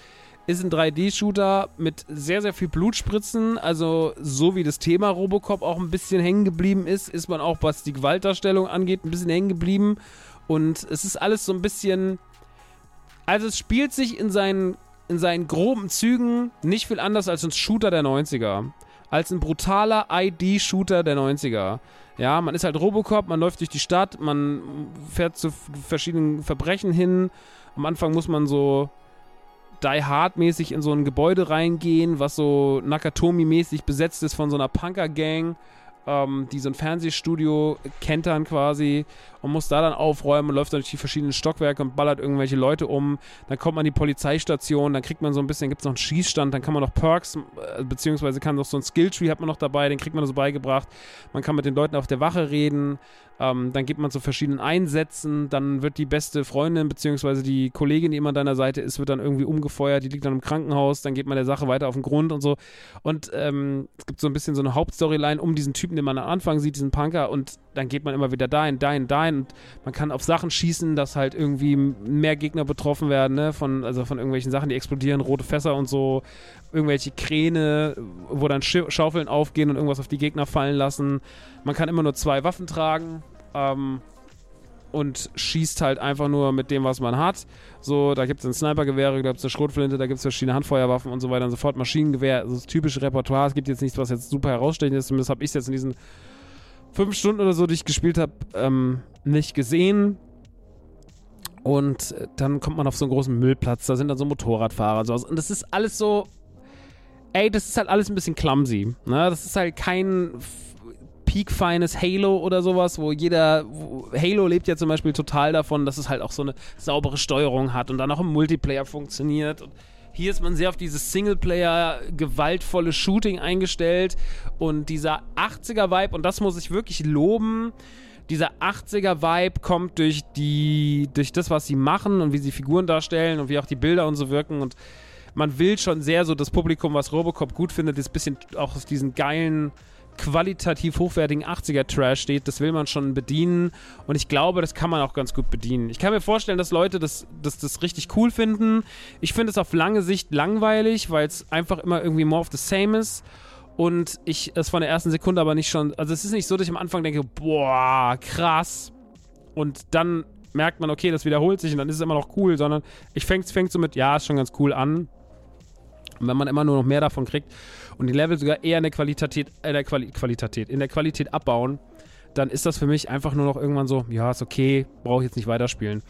ist ein 3D-Shooter mit sehr, sehr viel Blutspritzen. Also, so wie das Thema Robocop auch ein bisschen hängen geblieben ist, ist man auch, was die Gewaltdarstellung angeht, ein bisschen hängen geblieben. Und es ist alles so ein bisschen. Also, es spielt sich in seinen, in seinen groben Zügen nicht viel anders als ein Shooter der 90er. Als ein brutaler ID-Shooter der 90er. Ja, man ist halt Robocop, man läuft durch die Stadt, man fährt zu verschiedenen Verbrechen hin. Am Anfang muss man so die Hard-mäßig in so ein Gebäude reingehen, was so Nakatomi-mäßig besetzt ist von so einer Punker-Gang ähm, die so ein Fernsehstudio kentern quasi und muss da dann aufräumen und läuft dann durch die verschiedenen Stockwerke und ballert irgendwelche Leute um. Dann kommt man an die Polizeistation, dann kriegt man so ein bisschen, gibt es noch einen Schießstand, dann kann man noch Perks, äh, beziehungsweise kann noch so ein Skilltree hat man noch dabei, den kriegt man so beigebracht. Man kann mit den Leuten auf der Wache reden, ähm, dann geht man zu verschiedenen Einsätzen, dann wird die beste Freundin, beziehungsweise die Kollegin, die immer an deiner Seite ist, wird dann irgendwie umgefeuert, die liegt dann im Krankenhaus, dann geht man der Sache weiter auf den Grund und so. Und ähm, es gibt so ein bisschen so eine Hauptstoryline um diesen Typen, den man am Anfang sieht, diesen Punker, und dann geht man immer wieder dahin, dahin, dahin und man kann auf Sachen schießen, dass halt irgendwie mehr Gegner betroffen werden, ne? Von, also von irgendwelchen Sachen, die explodieren, rote Fässer und so, irgendwelche Kräne, wo dann Sch Schaufeln aufgehen und irgendwas auf die Gegner fallen lassen. Man kann immer nur zwei Waffen tragen. Ähm, und schießt halt einfach nur mit dem, was man hat. So, da gibt es ein Snipergewehre, da gibt es eine Schrotflinte, da gibt es verschiedene Handfeuerwaffen und so weiter und so fort. Maschinengewehr, also das typische Repertoire. Es gibt jetzt nichts, was jetzt super herausstechend ist. Zumindest habe ich es jetzt in diesen fünf Stunden oder so, die ich gespielt habe, ähm, nicht gesehen. Und dann kommt man auf so einen großen Müllplatz, da sind dann so Motorradfahrer und sowas. Und das ist alles so. Ey, das ist halt alles ein bisschen clumsy. Ne? Das ist halt kein peak-feines Halo oder sowas, wo jeder, wo Halo lebt ja zum Beispiel total davon, dass es halt auch so eine saubere Steuerung hat und dann auch im Multiplayer funktioniert. Und hier ist man sehr auf dieses Singleplayer gewaltvolle Shooting eingestellt und dieser 80er-Vibe, und das muss ich wirklich loben, dieser 80er-Vibe kommt durch die, durch das, was sie machen und wie sie Figuren darstellen und wie auch die Bilder und so wirken und man will schon sehr so das Publikum, was Robocop gut findet, ist ein bisschen auch auf diesen geilen qualitativ hochwertigen 80er-Trash steht, das will man schon bedienen. Und ich glaube, das kann man auch ganz gut bedienen. Ich kann mir vorstellen, dass Leute das, das, das richtig cool finden. Ich finde es auf lange Sicht langweilig, weil es einfach immer irgendwie more of the same ist. Und ich es von der ersten Sekunde aber nicht schon. Also, es ist nicht so, dass ich am Anfang denke, boah, krass. Und dann merkt man, okay, das wiederholt sich und dann ist es immer noch cool, sondern ich fängt, so mit, ja, ist schon ganz cool an. Und wenn man immer nur noch mehr davon kriegt und die Level sogar eher in der Qualität, äh, der Quali Qualität, in der Qualität abbauen, dann ist das für mich einfach nur noch irgendwann so, ja, ist okay, brauche ich jetzt nicht weiterspielen.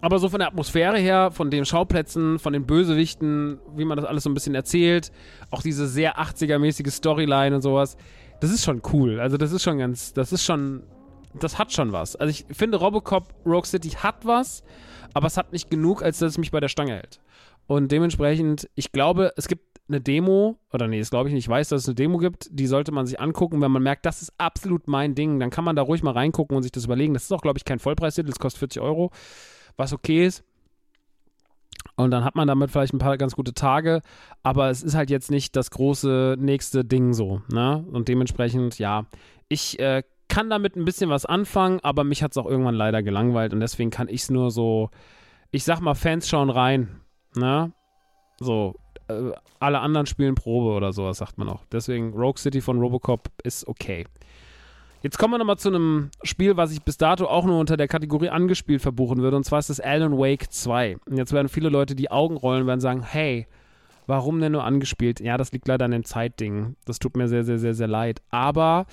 Aber so von der Atmosphäre her, von den Schauplätzen, von den Bösewichten, wie man das alles so ein bisschen erzählt, auch diese sehr 80er-mäßige Storyline und sowas, das ist schon cool. Also das ist schon ganz, das ist schon das hat schon was. Also ich finde, Robocop Rogue City hat was, aber es hat nicht genug, als dass es mich bei der Stange hält. Und dementsprechend, ich glaube, es gibt eine Demo, oder nee, das glaube ich nicht, ich weiß, dass es eine Demo gibt, die sollte man sich angucken, wenn man merkt, das ist absolut mein Ding, dann kann man da ruhig mal reingucken und sich das überlegen. Das ist auch, glaube ich, kein Vollpreistitel, das kostet 40 Euro, was okay ist. Und dann hat man damit vielleicht ein paar ganz gute Tage, aber es ist halt jetzt nicht das große nächste Ding so, ne? Und dementsprechend, ja, ich äh, kann damit ein bisschen was anfangen, aber mich hat es auch irgendwann leider gelangweilt und deswegen kann ich es nur so, ich sag mal, Fans schauen rein, ne? So, äh, alle anderen spielen Probe oder sowas, sagt man auch. Deswegen Rogue City von Robocop ist okay. Jetzt kommen wir nochmal zu einem Spiel, was ich bis dato auch nur unter der Kategorie angespielt verbuchen würde, und zwar ist das Alan Wake 2. Und jetzt werden viele Leute die Augen rollen und werden sagen, hey, Warum denn nur angespielt? Ja, das liegt leider an dem Zeitding. Das tut mir sehr, sehr, sehr, sehr leid. Aber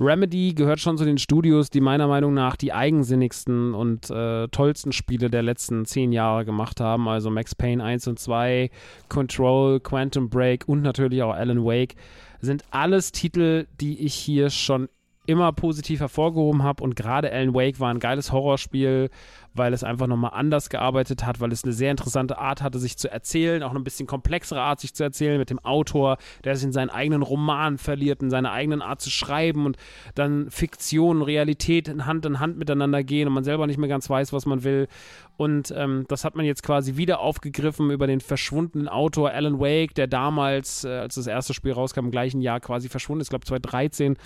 Remedy gehört schon zu den Studios, die meiner Meinung nach die eigensinnigsten und äh, tollsten Spiele der letzten zehn Jahre gemacht haben. Also Max Payne 1 und 2, Control, Quantum Break und natürlich auch Alan Wake sind alles Titel, die ich hier schon immer positiv hervorgehoben habe und gerade Alan Wake war ein geiles Horrorspiel, weil es einfach nochmal anders gearbeitet hat, weil es eine sehr interessante Art hatte, sich zu erzählen, auch eine bisschen komplexere Art, sich zu erzählen mit dem Autor, der sich in seinen eigenen Roman verliert, in seiner eigenen Art zu schreiben und dann Fiktion Realität in Hand in Hand miteinander gehen und man selber nicht mehr ganz weiß, was man will. Und ähm, das hat man jetzt quasi wieder aufgegriffen über den verschwundenen Autor Alan Wake, der damals, äh, als das erste Spiel rauskam, im gleichen Jahr quasi verschwunden ist, ich glaube 2013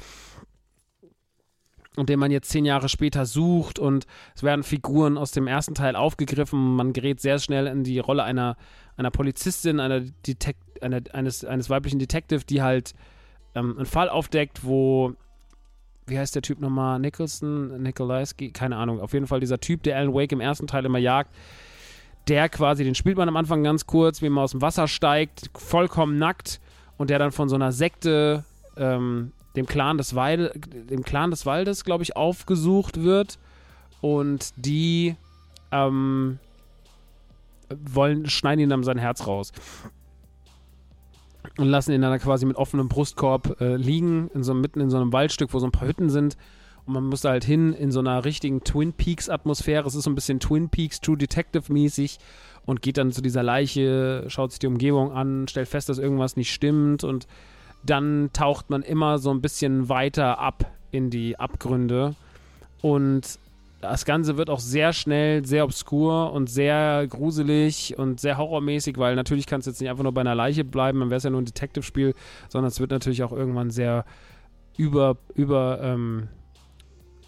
und den man jetzt zehn Jahre später sucht und es werden Figuren aus dem ersten Teil aufgegriffen. Man gerät sehr schnell in die Rolle einer, einer Polizistin, einer Detec einer, eines, eines weiblichen Detective, die halt ähm, einen Fall aufdeckt, wo, wie heißt der Typ nochmal? Nicholson, Nikolaiski, keine Ahnung. Auf jeden Fall dieser Typ, der Alan Wake im ersten Teil immer jagt, der quasi, den spielt man am Anfang ganz kurz, wie man aus dem Wasser steigt, vollkommen nackt und der dann von so einer Sekte ähm, dem Clan des, Weide, dem Clan des Waldes, glaube ich, aufgesucht wird. Und die ähm, wollen, schneiden ihn dann sein Herz raus. Und lassen ihn dann quasi mit offenem Brustkorb äh, liegen, in so, mitten in so einem Waldstück, wo so ein paar Hütten sind. Und man muss da halt hin in so einer richtigen Twin Peaks-Atmosphäre. Es ist so ein bisschen Twin Peaks, True Detective-mäßig. Und geht dann zu dieser Leiche, schaut sich die Umgebung an, stellt fest, dass irgendwas nicht stimmt und dann taucht man immer so ein bisschen weiter ab in die Abgründe. Und das Ganze wird auch sehr schnell sehr obskur und sehr gruselig und sehr horrormäßig, weil natürlich kannst du jetzt nicht einfach nur bei einer Leiche bleiben, dann wäre es ja nur ein Detective-Spiel, sondern es wird natürlich auch irgendwann sehr über, über, ähm,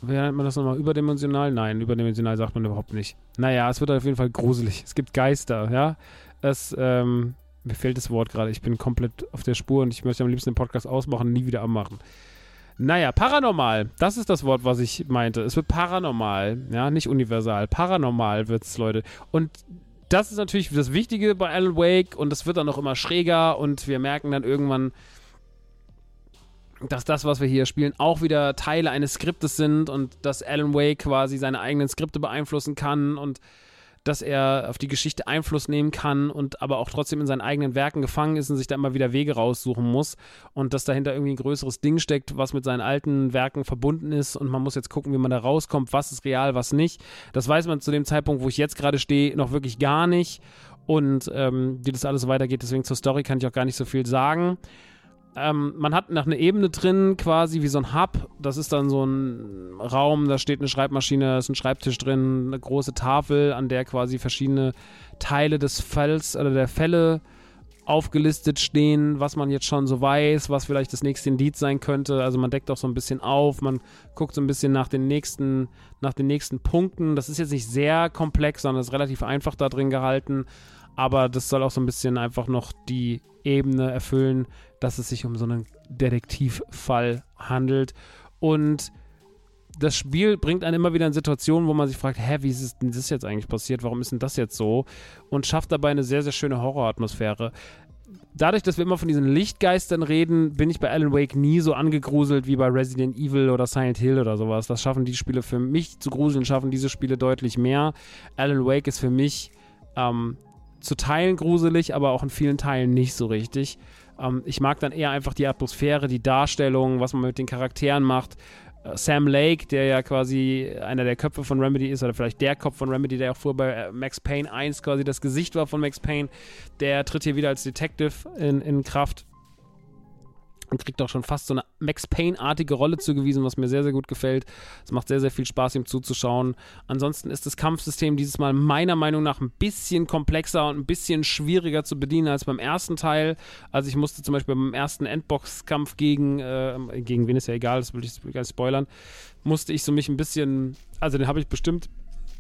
wie nennt man das nochmal? Überdimensional? Nein, überdimensional sagt man überhaupt nicht. Naja, es wird auf jeden Fall gruselig. Es gibt Geister, ja. Es, ähm, mir fehlt das Wort gerade. Ich bin komplett auf der Spur und ich möchte am liebsten den Podcast ausmachen nie wieder anmachen. Naja, paranormal. Das ist das Wort, was ich meinte. Es wird paranormal. Ja, nicht universal. Paranormal wird es, Leute. Und das ist natürlich das Wichtige bei Alan Wake und das wird dann auch immer schräger und wir merken dann irgendwann, dass das, was wir hier spielen, auch wieder Teile eines Skriptes sind und dass Alan Wake quasi seine eigenen Skripte beeinflussen kann und dass er auf die Geschichte Einfluss nehmen kann und aber auch trotzdem in seinen eigenen Werken gefangen ist und sich da immer wieder Wege raussuchen muss und dass dahinter irgendwie ein größeres Ding steckt, was mit seinen alten Werken verbunden ist und man muss jetzt gucken, wie man da rauskommt, was ist real, was nicht. Das weiß man zu dem Zeitpunkt, wo ich jetzt gerade stehe, noch wirklich gar nicht und ähm, wie das alles weitergeht. Deswegen zur Story kann ich auch gar nicht so viel sagen. Ähm, man hat noch eine Ebene drin, quasi wie so ein Hub. Das ist dann so ein Raum, da steht eine Schreibmaschine, ist ein Schreibtisch drin, eine große Tafel, an der quasi verschiedene Teile des Falls oder der Fälle aufgelistet stehen, was man jetzt schon so weiß, was vielleicht das nächste Indiz sein könnte. Also man deckt auch so ein bisschen auf, man guckt so ein bisschen nach den nächsten, nach den nächsten Punkten. Das ist jetzt nicht sehr komplex, sondern ist relativ einfach da drin gehalten. Aber das soll auch so ein bisschen einfach noch die Ebene erfüllen, dass es sich um so einen Detektivfall handelt. Und das Spiel bringt einen immer wieder in Situationen, wo man sich fragt, hä, wie ist denn das jetzt eigentlich passiert? Warum ist denn das jetzt so? Und schafft dabei eine sehr, sehr schöne Horroratmosphäre. Dadurch, dass wir immer von diesen Lichtgeistern reden, bin ich bei Alan Wake nie so angegruselt wie bei Resident Evil oder Silent Hill oder sowas. Das schaffen die Spiele für mich zu gruseln, schaffen diese Spiele deutlich mehr. Alan Wake ist für mich ähm, zu Teilen gruselig, aber auch in vielen Teilen nicht so richtig. Ähm, ich mag dann eher einfach die Atmosphäre, die Darstellung, was man mit den Charakteren macht. äh, Sam Lake, der ja quasi einer der Köpfe von Remedy ist, oder vielleicht der Kopf von Remedy, der auch vorher bei äh, Max Payne 1 quasi das Gesicht war von Max Payne, der tritt hier wieder als Detective in, in Kraft und kriegt auch schon fast so eine Max Payne-artige Rolle zugewiesen, was mir sehr, sehr gut gefällt. Es macht sehr, sehr viel Spaß, ihm zuzuschauen. Ansonsten ist das Kampfsystem dieses Mal meiner Meinung nach ein bisschen komplexer und ein bisschen schwieriger zu bedienen als beim ersten Teil. Also ich musste zum Beispiel beim ersten Endbox-Kampf gegen, äh, gegen wen ist ja egal, das will ich gar nicht spoilern, musste ich so mich ein bisschen, also den habe ich bestimmt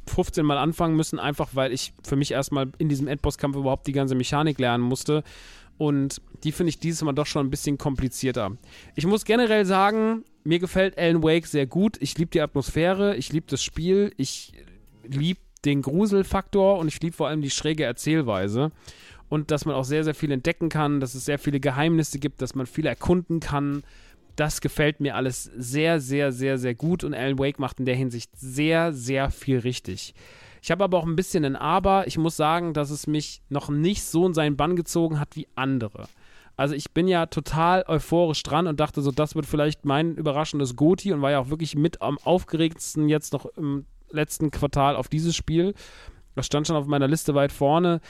15 Mal anfangen müssen, einfach weil ich für mich erstmal in diesem Endboss-Kampf überhaupt die ganze Mechanik lernen musste. Und die finde ich dieses Mal doch schon ein bisschen komplizierter. Ich muss generell sagen, mir gefällt Alan Wake sehr gut. Ich liebe die Atmosphäre, ich liebe das Spiel, ich liebe den Gruselfaktor und ich liebe vor allem die schräge Erzählweise. Und dass man auch sehr, sehr viel entdecken kann, dass es sehr viele Geheimnisse gibt, dass man viel erkunden kann. Das gefällt mir alles sehr, sehr, sehr, sehr gut und Alan Wake macht in der Hinsicht sehr, sehr viel richtig. Ich habe aber auch ein bisschen ein Aber. Ich muss sagen, dass es mich noch nicht so in seinen Bann gezogen hat wie andere. Also ich bin ja total euphorisch dran und dachte so, das wird vielleicht mein überraschendes Goti und war ja auch wirklich mit am aufgeregtsten jetzt noch im letzten Quartal auf dieses Spiel. Das stand schon auf meiner Liste weit vorne.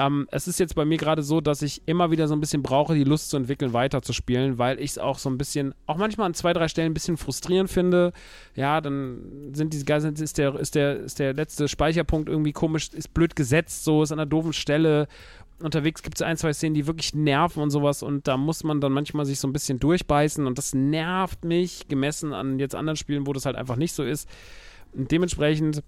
Ähm, es ist jetzt bei mir gerade so, dass ich immer wieder so ein bisschen brauche, die Lust zu entwickeln, weiterzuspielen, weil ich es auch so ein bisschen, auch manchmal an zwei, drei Stellen ein bisschen frustrierend finde. Ja, dann sind diese ist der, ist der, ist der letzte Speicherpunkt irgendwie komisch, ist blöd gesetzt, so, ist an einer doofen Stelle. Unterwegs gibt es ein, zwei Szenen, die wirklich nerven und sowas und da muss man dann manchmal sich so ein bisschen durchbeißen und das nervt mich, gemessen an jetzt anderen Spielen, wo das halt einfach nicht so ist. Und dementsprechend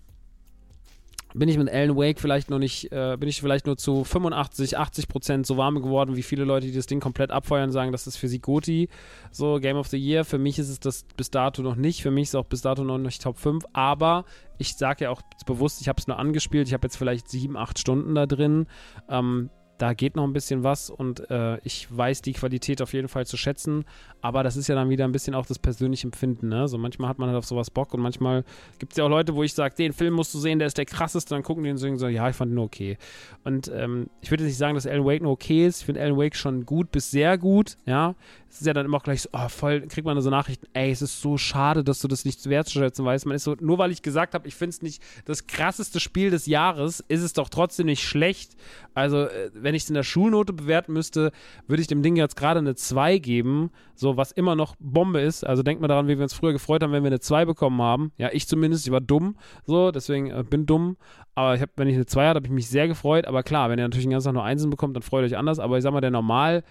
bin ich mit Alan Wake vielleicht noch nicht, äh, bin ich vielleicht nur zu 85, 80 Prozent so warm geworden, wie viele Leute, die das Ding komplett abfeuern, sagen, das ist für sie Goti, so Game of the Year. Für mich ist es das bis dato noch nicht, für mich ist es auch bis dato noch nicht Top 5, aber ich sage ja auch bewusst, ich habe es nur angespielt, ich habe jetzt vielleicht sieben, acht Stunden da drin. Ähm, da geht noch ein bisschen was und äh, ich weiß die Qualität auf jeden Fall zu schätzen, aber das ist ja dann wieder ein bisschen auch das persönliche Empfinden, ne? So manchmal hat man halt auf sowas Bock und manchmal gibt es ja auch Leute, wo ich sage, den Film musst du sehen, der ist der krasseste, dann gucken die und sagen so, ja, ich fand ihn okay. Und ähm, ich würde nicht sagen, dass Alan Wake nur okay ist, ich finde Alan Wake schon gut bis sehr gut, ja. Es ist ja dann immer auch gleich so, oh, voll, kriegt man so Nachrichten, ey, es ist so schade, dass du das nicht wertzuschätzen weißt. Man ist so, nur weil ich gesagt habe, ich finde es nicht das krasseste Spiel des Jahres, ist es doch trotzdem nicht schlecht. Also, äh, wenn ich es in der Schulnote bewerten müsste, würde ich dem Ding jetzt gerade eine 2 geben, so was immer noch Bombe ist. Also denkt mal daran, wie wir uns früher gefreut haben, wenn wir eine 2 bekommen haben. Ja, ich zumindest, ich war dumm, so, deswegen äh, bin dumm. Aber ich hab, wenn ich eine 2 hatte, habe ich mich sehr gefreut. Aber klar, wenn ihr natürlich den ganzen Tag nur Einsen bekommt, dann freut euch anders. Aber ich sag mal, der Normal,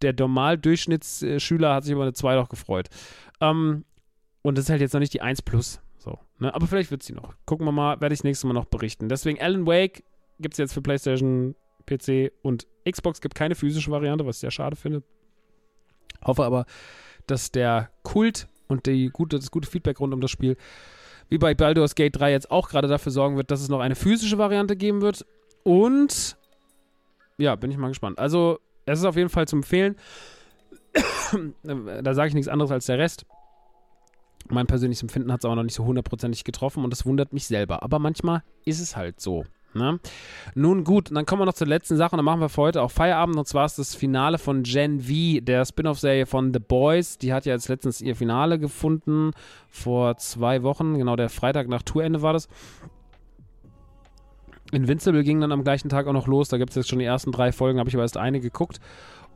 der Normal-Durchschnittsschüler hat sich über eine 2 doch gefreut. Ähm, und das ist halt jetzt noch nicht die 1 plus. So, ne? Aber vielleicht wird sie noch. Gucken wir mal, werde ich nächstes Mal noch berichten. Deswegen Alan Wake gibt es jetzt für PlayStation, PC und Xbox. Gibt keine physische Variante, was ich sehr schade finde. Hoffe aber, dass der Kult und die gute, das gute Feedback rund um das Spiel wie bei Baldur's Gate 3 jetzt auch gerade dafür sorgen wird, dass es noch eine physische Variante geben wird. Und ja, bin ich mal gespannt. Also, es ist auf jeden Fall zu empfehlen. da sage ich nichts anderes als der Rest. Mein persönliches Empfinden hat es aber noch nicht so hundertprozentig getroffen und das wundert mich selber. Aber manchmal ist es halt so. Ne? Nun gut, dann kommen wir noch zur letzten Sache und dann machen wir für heute auch Feierabend und zwar ist das Finale von Gen V, der Spin-off-Serie von The Boys. Die hat ja jetzt letztens ihr Finale gefunden vor zwei Wochen, genau der Freitag nach Tourende war das. Invincible ging dann am gleichen Tag auch noch los. Da gibt es jetzt schon die ersten drei Folgen, habe ich aber erst eine geguckt.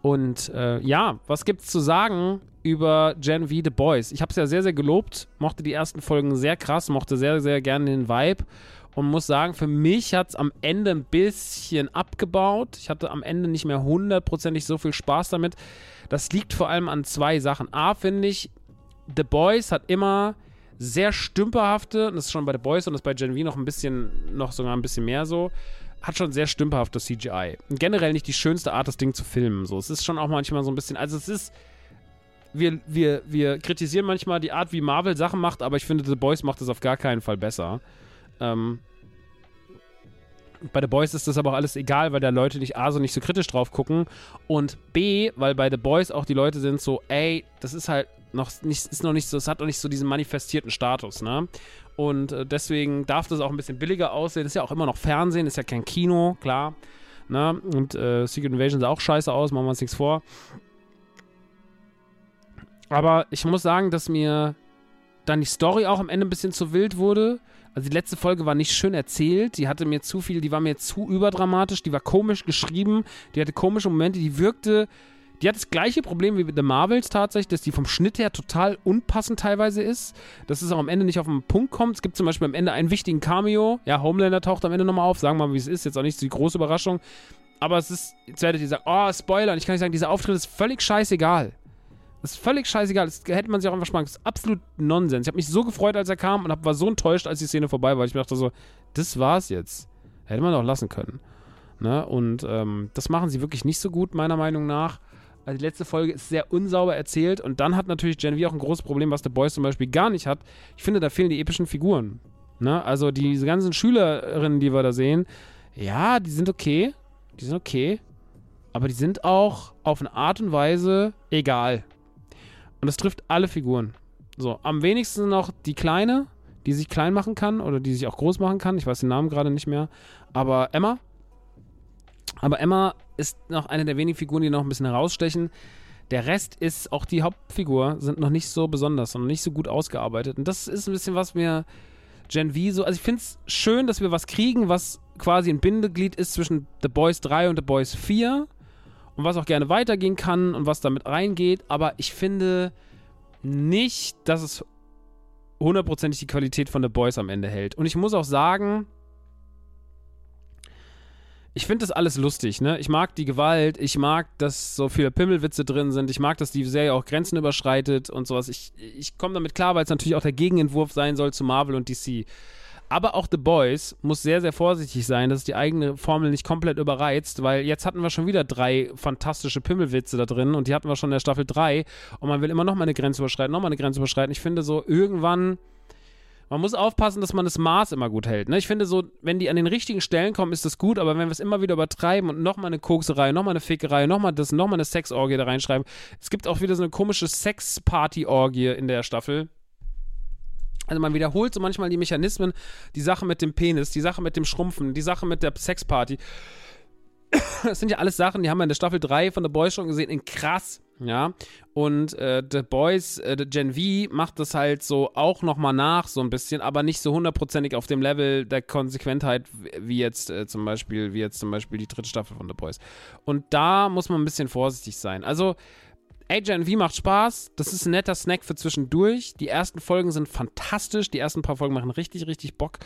Und äh, ja, was gibt's zu sagen über Gen V The Boys? Ich habe es ja sehr, sehr gelobt, mochte die ersten Folgen sehr krass, mochte sehr, sehr gerne den Vibe und muss sagen, für mich hat es am Ende ein bisschen abgebaut. Ich hatte am Ende nicht mehr hundertprozentig so viel Spaß damit. Das liegt vor allem an zwei Sachen. A, finde ich, The Boys hat immer sehr stümperhafte, und das ist schon bei The Boys und das ist bei Gen V noch ein bisschen, noch sogar ein bisschen mehr so, hat schon sehr stümperhaftes CGI. Generell nicht die schönste Art, das Ding zu filmen. So, es ist schon auch manchmal so ein bisschen, also es ist, wir, wir, wir kritisieren manchmal die Art, wie Marvel Sachen macht, aber ich finde, The Boys macht es auf gar keinen Fall besser. Ähm, bei The Boys ist das aber auch alles egal, weil da Leute nicht A, so nicht so kritisch drauf gucken und B, weil bei The Boys auch die Leute sind so, ey, das ist halt noch nicht, ist noch nicht so, es hat noch nicht so diesen manifestierten Status, ne? Und äh, deswegen darf das auch ein bisschen billiger aussehen. Ist ja auch immer noch Fernsehen, ist ja kein Kino, klar. Ne? Und äh, Secret Invasion sah auch scheiße aus, machen wir uns nichts vor. Aber ich muss sagen, dass mir dann die Story auch am Ende ein bisschen zu wild wurde. Also die letzte Folge war nicht schön erzählt, die hatte mir zu viel, die war mir zu überdramatisch, die war komisch geschrieben, die hatte komische Momente, die wirkte, die hat das gleiche Problem wie mit The Marvels tatsächlich, dass die vom Schnitt her total unpassend teilweise ist, dass es auch am Ende nicht auf den Punkt kommt. Es gibt zum Beispiel am Ende einen wichtigen Cameo, ja, Homelander taucht am Ende nochmal auf, sagen wir mal, wie es ist, jetzt auch nicht so die große Überraschung, aber es ist, jetzt werdet ihr sagen, oh, Spoiler, und ich kann nicht sagen, dieser Auftritt ist völlig scheißegal. Ist völlig scheißegal. Das hätte man sich auch einfach sparen. Das ist absolut Nonsens. Ich habe mich so gefreut, als er kam und war so enttäuscht, als die Szene vorbei war. Ich mir dachte so, das war's jetzt. Hätte man doch lassen können. Ne? Und ähm, das machen sie wirklich nicht so gut, meiner Meinung nach. Also die letzte Folge ist sehr unsauber erzählt und dann hat natürlich Gen V auch ein großes Problem, was The Boys zum Beispiel gar nicht hat. Ich finde, da fehlen die epischen Figuren. Ne? Also diese ganzen Schülerinnen, die wir da sehen, ja, die sind okay. Die sind okay. Aber die sind auch auf eine Art und Weise egal. Und das trifft alle Figuren. So, am wenigsten noch die Kleine, die sich klein machen kann oder die sich auch groß machen kann. Ich weiß den Namen gerade nicht mehr. Aber Emma. Aber Emma ist noch eine der wenigen Figuren, die noch ein bisschen herausstechen. Der Rest ist, auch die Hauptfigur, sind noch nicht so besonders und nicht so gut ausgearbeitet. Und das ist ein bisschen, was mir Gen V so. Also, ich finde es schön, dass wir was kriegen, was quasi ein Bindeglied ist zwischen The Boys 3 und The Boys 4 und was auch gerne weitergehen kann und was damit reingeht, aber ich finde nicht, dass es hundertprozentig die Qualität von The Boys am Ende hält. Und ich muss auch sagen, ich finde das alles lustig, ne? Ich mag die Gewalt, ich mag, dass so viele Pimmelwitze drin sind, ich mag, dass die Serie auch Grenzen überschreitet und sowas. Ich, ich komme damit klar, weil es natürlich auch der Gegenentwurf sein soll zu Marvel und DC. Aber auch The Boys muss sehr, sehr vorsichtig sein, dass es die eigene Formel nicht komplett überreizt, weil jetzt hatten wir schon wieder drei fantastische Pimmelwitze da drin und die hatten wir schon in der Staffel 3 und man will immer noch mal eine Grenze überschreiten, noch mal eine Grenze überschreiten. Ich finde so, irgendwann, man muss aufpassen, dass man das Maß immer gut hält. Ne? Ich finde so, wenn die an den richtigen Stellen kommen, ist das gut, aber wenn wir es immer wieder übertreiben und noch mal eine Kokserei, noch mal eine Fickerei, noch mal das, noch mal eine Sexorgie da reinschreiben. Es gibt auch wieder so eine komische Sex-Party-Orgie in der Staffel also man wiederholt so manchmal die Mechanismen, die Sache mit dem Penis, die Sache mit dem Schrumpfen, die Sache mit der Sexparty. Das sind ja alles Sachen, die haben wir in der Staffel 3 von The Boys schon gesehen, in krass, ja. Und äh, The Boys, äh, The Gen V macht das halt so auch nochmal nach, so ein bisschen, aber nicht so hundertprozentig auf dem Level der Konsequentheit, wie jetzt äh, zum Beispiel, wie jetzt zum Beispiel die dritte Staffel von The Boys. Und da muss man ein bisschen vorsichtig sein. Also, Agent V macht Spaß. Das ist ein netter Snack für zwischendurch. Die ersten Folgen sind fantastisch. Die ersten paar Folgen machen richtig, richtig Bock.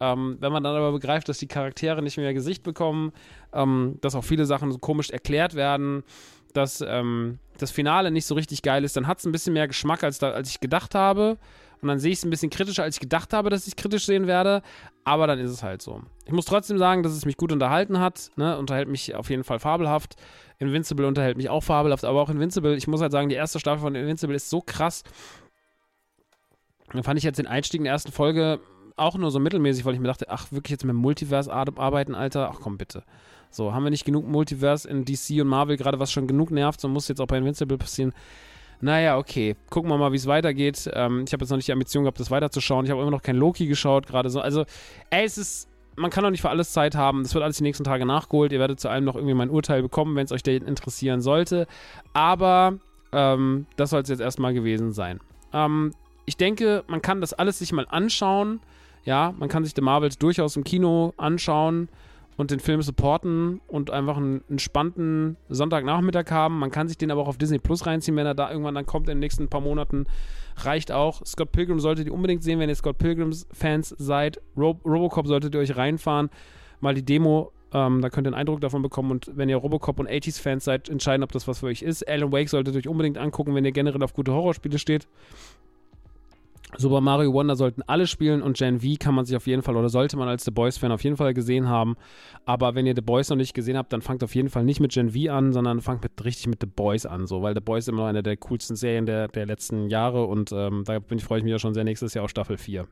Ähm, wenn man dann aber begreift, dass die Charaktere nicht mehr Gesicht bekommen, ähm, dass auch viele Sachen so komisch erklärt werden, dass ähm, das Finale nicht so richtig geil ist, dann hat es ein bisschen mehr Geschmack, als, da, als ich gedacht habe. Und dann sehe ich es ein bisschen kritischer, als ich gedacht habe, dass ich kritisch sehen werde. Aber dann ist es halt so. Ich muss trotzdem sagen, dass es mich gut unterhalten hat. Ne? Unterhält mich auf jeden Fall fabelhaft. Invincible unterhält mich auch fabelhaft. Aber auch Invincible, ich muss halt sagen, die erste Staffel von Invincible ist so krass. Da fand ich jetzt den Einstieg in der ersten Folge auch nur so mittelmäßig, weil ich mir dachte, ach, wirklich jetzt mit Multiverse arbeiten, Alter? Ach komm, bitte. So, haben wir nicht genug Multiverse in DC und Marvel, gerade was schon genug nervt, so muss jetzt auch bei Invincible passieren. Naja, okay. Gucken wir mal, wie es weitergeht. Ähm, ich habe jetzt noch nicht die Ambition gehabt, das weiterzuschauen. Ich habe immer noch kein Loki geschaut, gerade so. Also, ey, es ist. Man kann doch nicht für alles Zeit haben. Das wird alles die nächsten Tage nachgeholt. Ihr werdet zu allem noch irgendwie mein Urteil bekommen, wenn es euch interessieren sollte. Aber ähm, das soll es jetzt erstmal gewesen sein. Ähm, ich denke, man kann das alles sich mal anschauen. Ja, man kann sich The Marvels durchaus im Kino anschauen und den Film supporten und einfach einen entspannten Sonntagnachmittag haben. Man kann sich den aber auch auf Disney Plus reinziehen, wenn er da irgendwann dann kommt in den nächsten paar Monaten. Reicht auch. Scott Pilgrim solltet ihr unbedingt sehen, wenn ihr Scott Pilgrims-Fans seid. Ro Robocop solltet ihr euch reinfahren. Mal die Demo ähm, da könnt ihr einen Eindruck davon bekommen und wenn ihr Robocop und 80s-Fans seid, entscheiden, ob das was für euch ist. Alan Wake solltet ihr euch unbedingt angucken, wenn ihr generell auf gute Horrorspiele steht. Super Mario Wonder sollten alle spielen und Gen V kann man sich auf jeden Fall oder sollte man als The Boys-Fan auf jeden Fall gesehen haben. Aber wenn ihr The Boys noch nicht gesehen habt, dann fangt auf jeden Fall nicht mit Gen V an, sondern fangt mit, richtig mit The Boys an, so, weil The Boys ist immer noch eine der coolsten Serien der, der letzten Jahre und ähm, da freue ich mich ja schon sehr nächstes Jahr auf Staffel 4.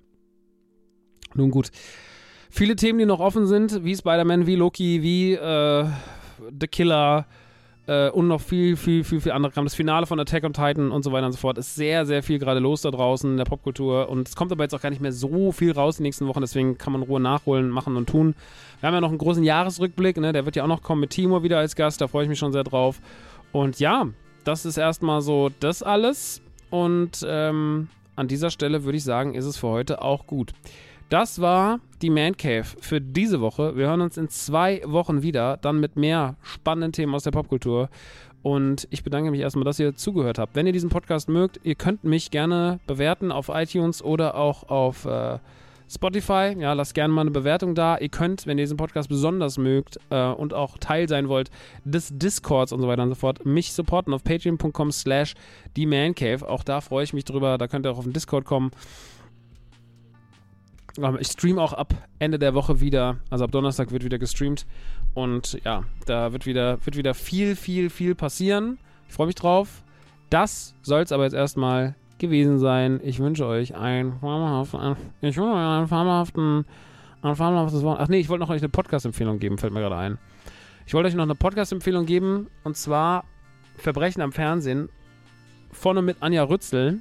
Nun gut. Viele Themen, die noch offen sind, wie Spider-Man, wie Loki, wie äh, The Killer, äh, und noch viel, viel, viel, viel andere Kram. Das Finale von Attack on Titan und so weiter und so fort. Ist sehr, sehr viel gerade los da draußen in der Popkultur. Und es kommt aber jetzt auch gar nicht mehr so viel raus die nächsten Wochen. Deswegen kann man Ruhe nachholen, machen und tun. Wir haben ja noch einen großen Jahresrückblick. Ne? Der wird ja auch noch kommen mit Timo wieder als Gast. Da freue ich mich schon sehr drauf. Und ja, das ist erstmal so das alles. Und ähm, an dieser Stelle würde ich sagen, ist es für heute auch gut. Das war die Man Cave für diese Woche. Wir hören uns in zwei Wochen wieder, dann mit mehr spannenden Themen aus der Popkultur. Und ich bedanke mich erstmal, dass ihr zugehört habt. Wenn ihr diesen Podcast mögt, ihr könnt mich gerne bewerten auf iTunes oder auch auf äh, Spotify. Ja, lasst gerne mal eine Bewertung da. Ihr könnt, wenn ihr diesen Podcast besonders mögt äh, und auch Teil sein wollt des Discords und so weiter und so fort, mich supporten auf patreon.com slash die. Auch da freue ich mich drüber. Da könnt ihr auch auf den Discord kommen. Ich streame auch ab Ende der Woche wieder. Also ab Donnerstag wird wieder gestreamt. Und ja, da wird wieder, wird wieder viel, viel, viel passieren. Ich freue mich drauf. Das soll es aber jetzt erstmal gewesen sein. Ich wünsche euch einen fabelhaften, ich wünsche euch einen fabelhaften, ein fabelhaftes Wort. Ach nee, ich wollte noch euch eine Podcast-Empfehlung geben, fällt mir gerade ein. Ich wollte euch noch eine Podcast-Empfehlung geben und zwar Verbrechen am Fernsehen. Vorne mit Anja Rützel,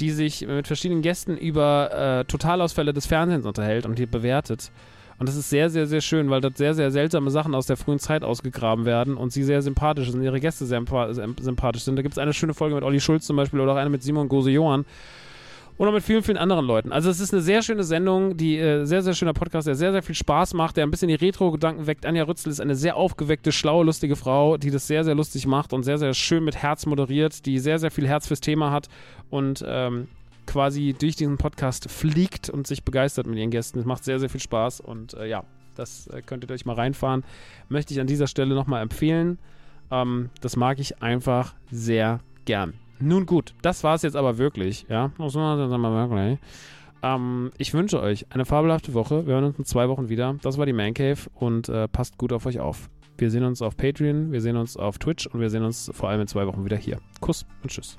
die sich mit verschiedenen Gästen über äh, Totalausfälle des Fernsehens unterhält und die bewertet. Und das ist sehr, sehr, sehr schön, weil dort sehr, sehr seltsame Sachen aus der frühen Zeit ausgegraben werden und sie sehr sympathisch sind, ihre Gäste sehr sympathisch sind. Da gibt es eine schöne Folge mit Olli Schulz zum Beispiel oder auch eine mit Simon Gose-Johann und auch mit vielen, vielen anderen Leuten. Also es ist eine sehr schöne Sendung, die äh, sehr, sehr schöner Podcast, der sehr, sehr viel Spaß macht, der ein bisschen die Retro-Gedanken weckt. Anja Rützel ist eine sehr aufgeweckte, schlaue, lustige Frau, die das sehr, sehr lustig macht und sehr, sehr schön mit Herz moderiert, die sehr, sehr viel Herz fürs Thema hat und ähm, quasi durch diesen Podcast fliegt und sich begeistert mit ihren Gästen. Es macht sehr, sehr viel Spaß und äh, ja, das äh, könntet ihr euch mal reinfahren. Möchte ich an dieser Stelle nochmal empfehlen. Ähm, das mag ich einfach sehr gern. Nun gut, das war es jetzt aber wirklich, ja. Das war jetzt aber wirklich. Ähm, ich wünsche euch eine fabelhafte Woche. Wir hören uns in zwei Wochen wieder. Das war die Man Cave und äh, passt gut auf euch auf. Wir sehen uns auf Patreon, wir sehen uns auf Twitch und wir sehen uns vor allem in zwei Wochen wieder hier. Kuss und Tschüss.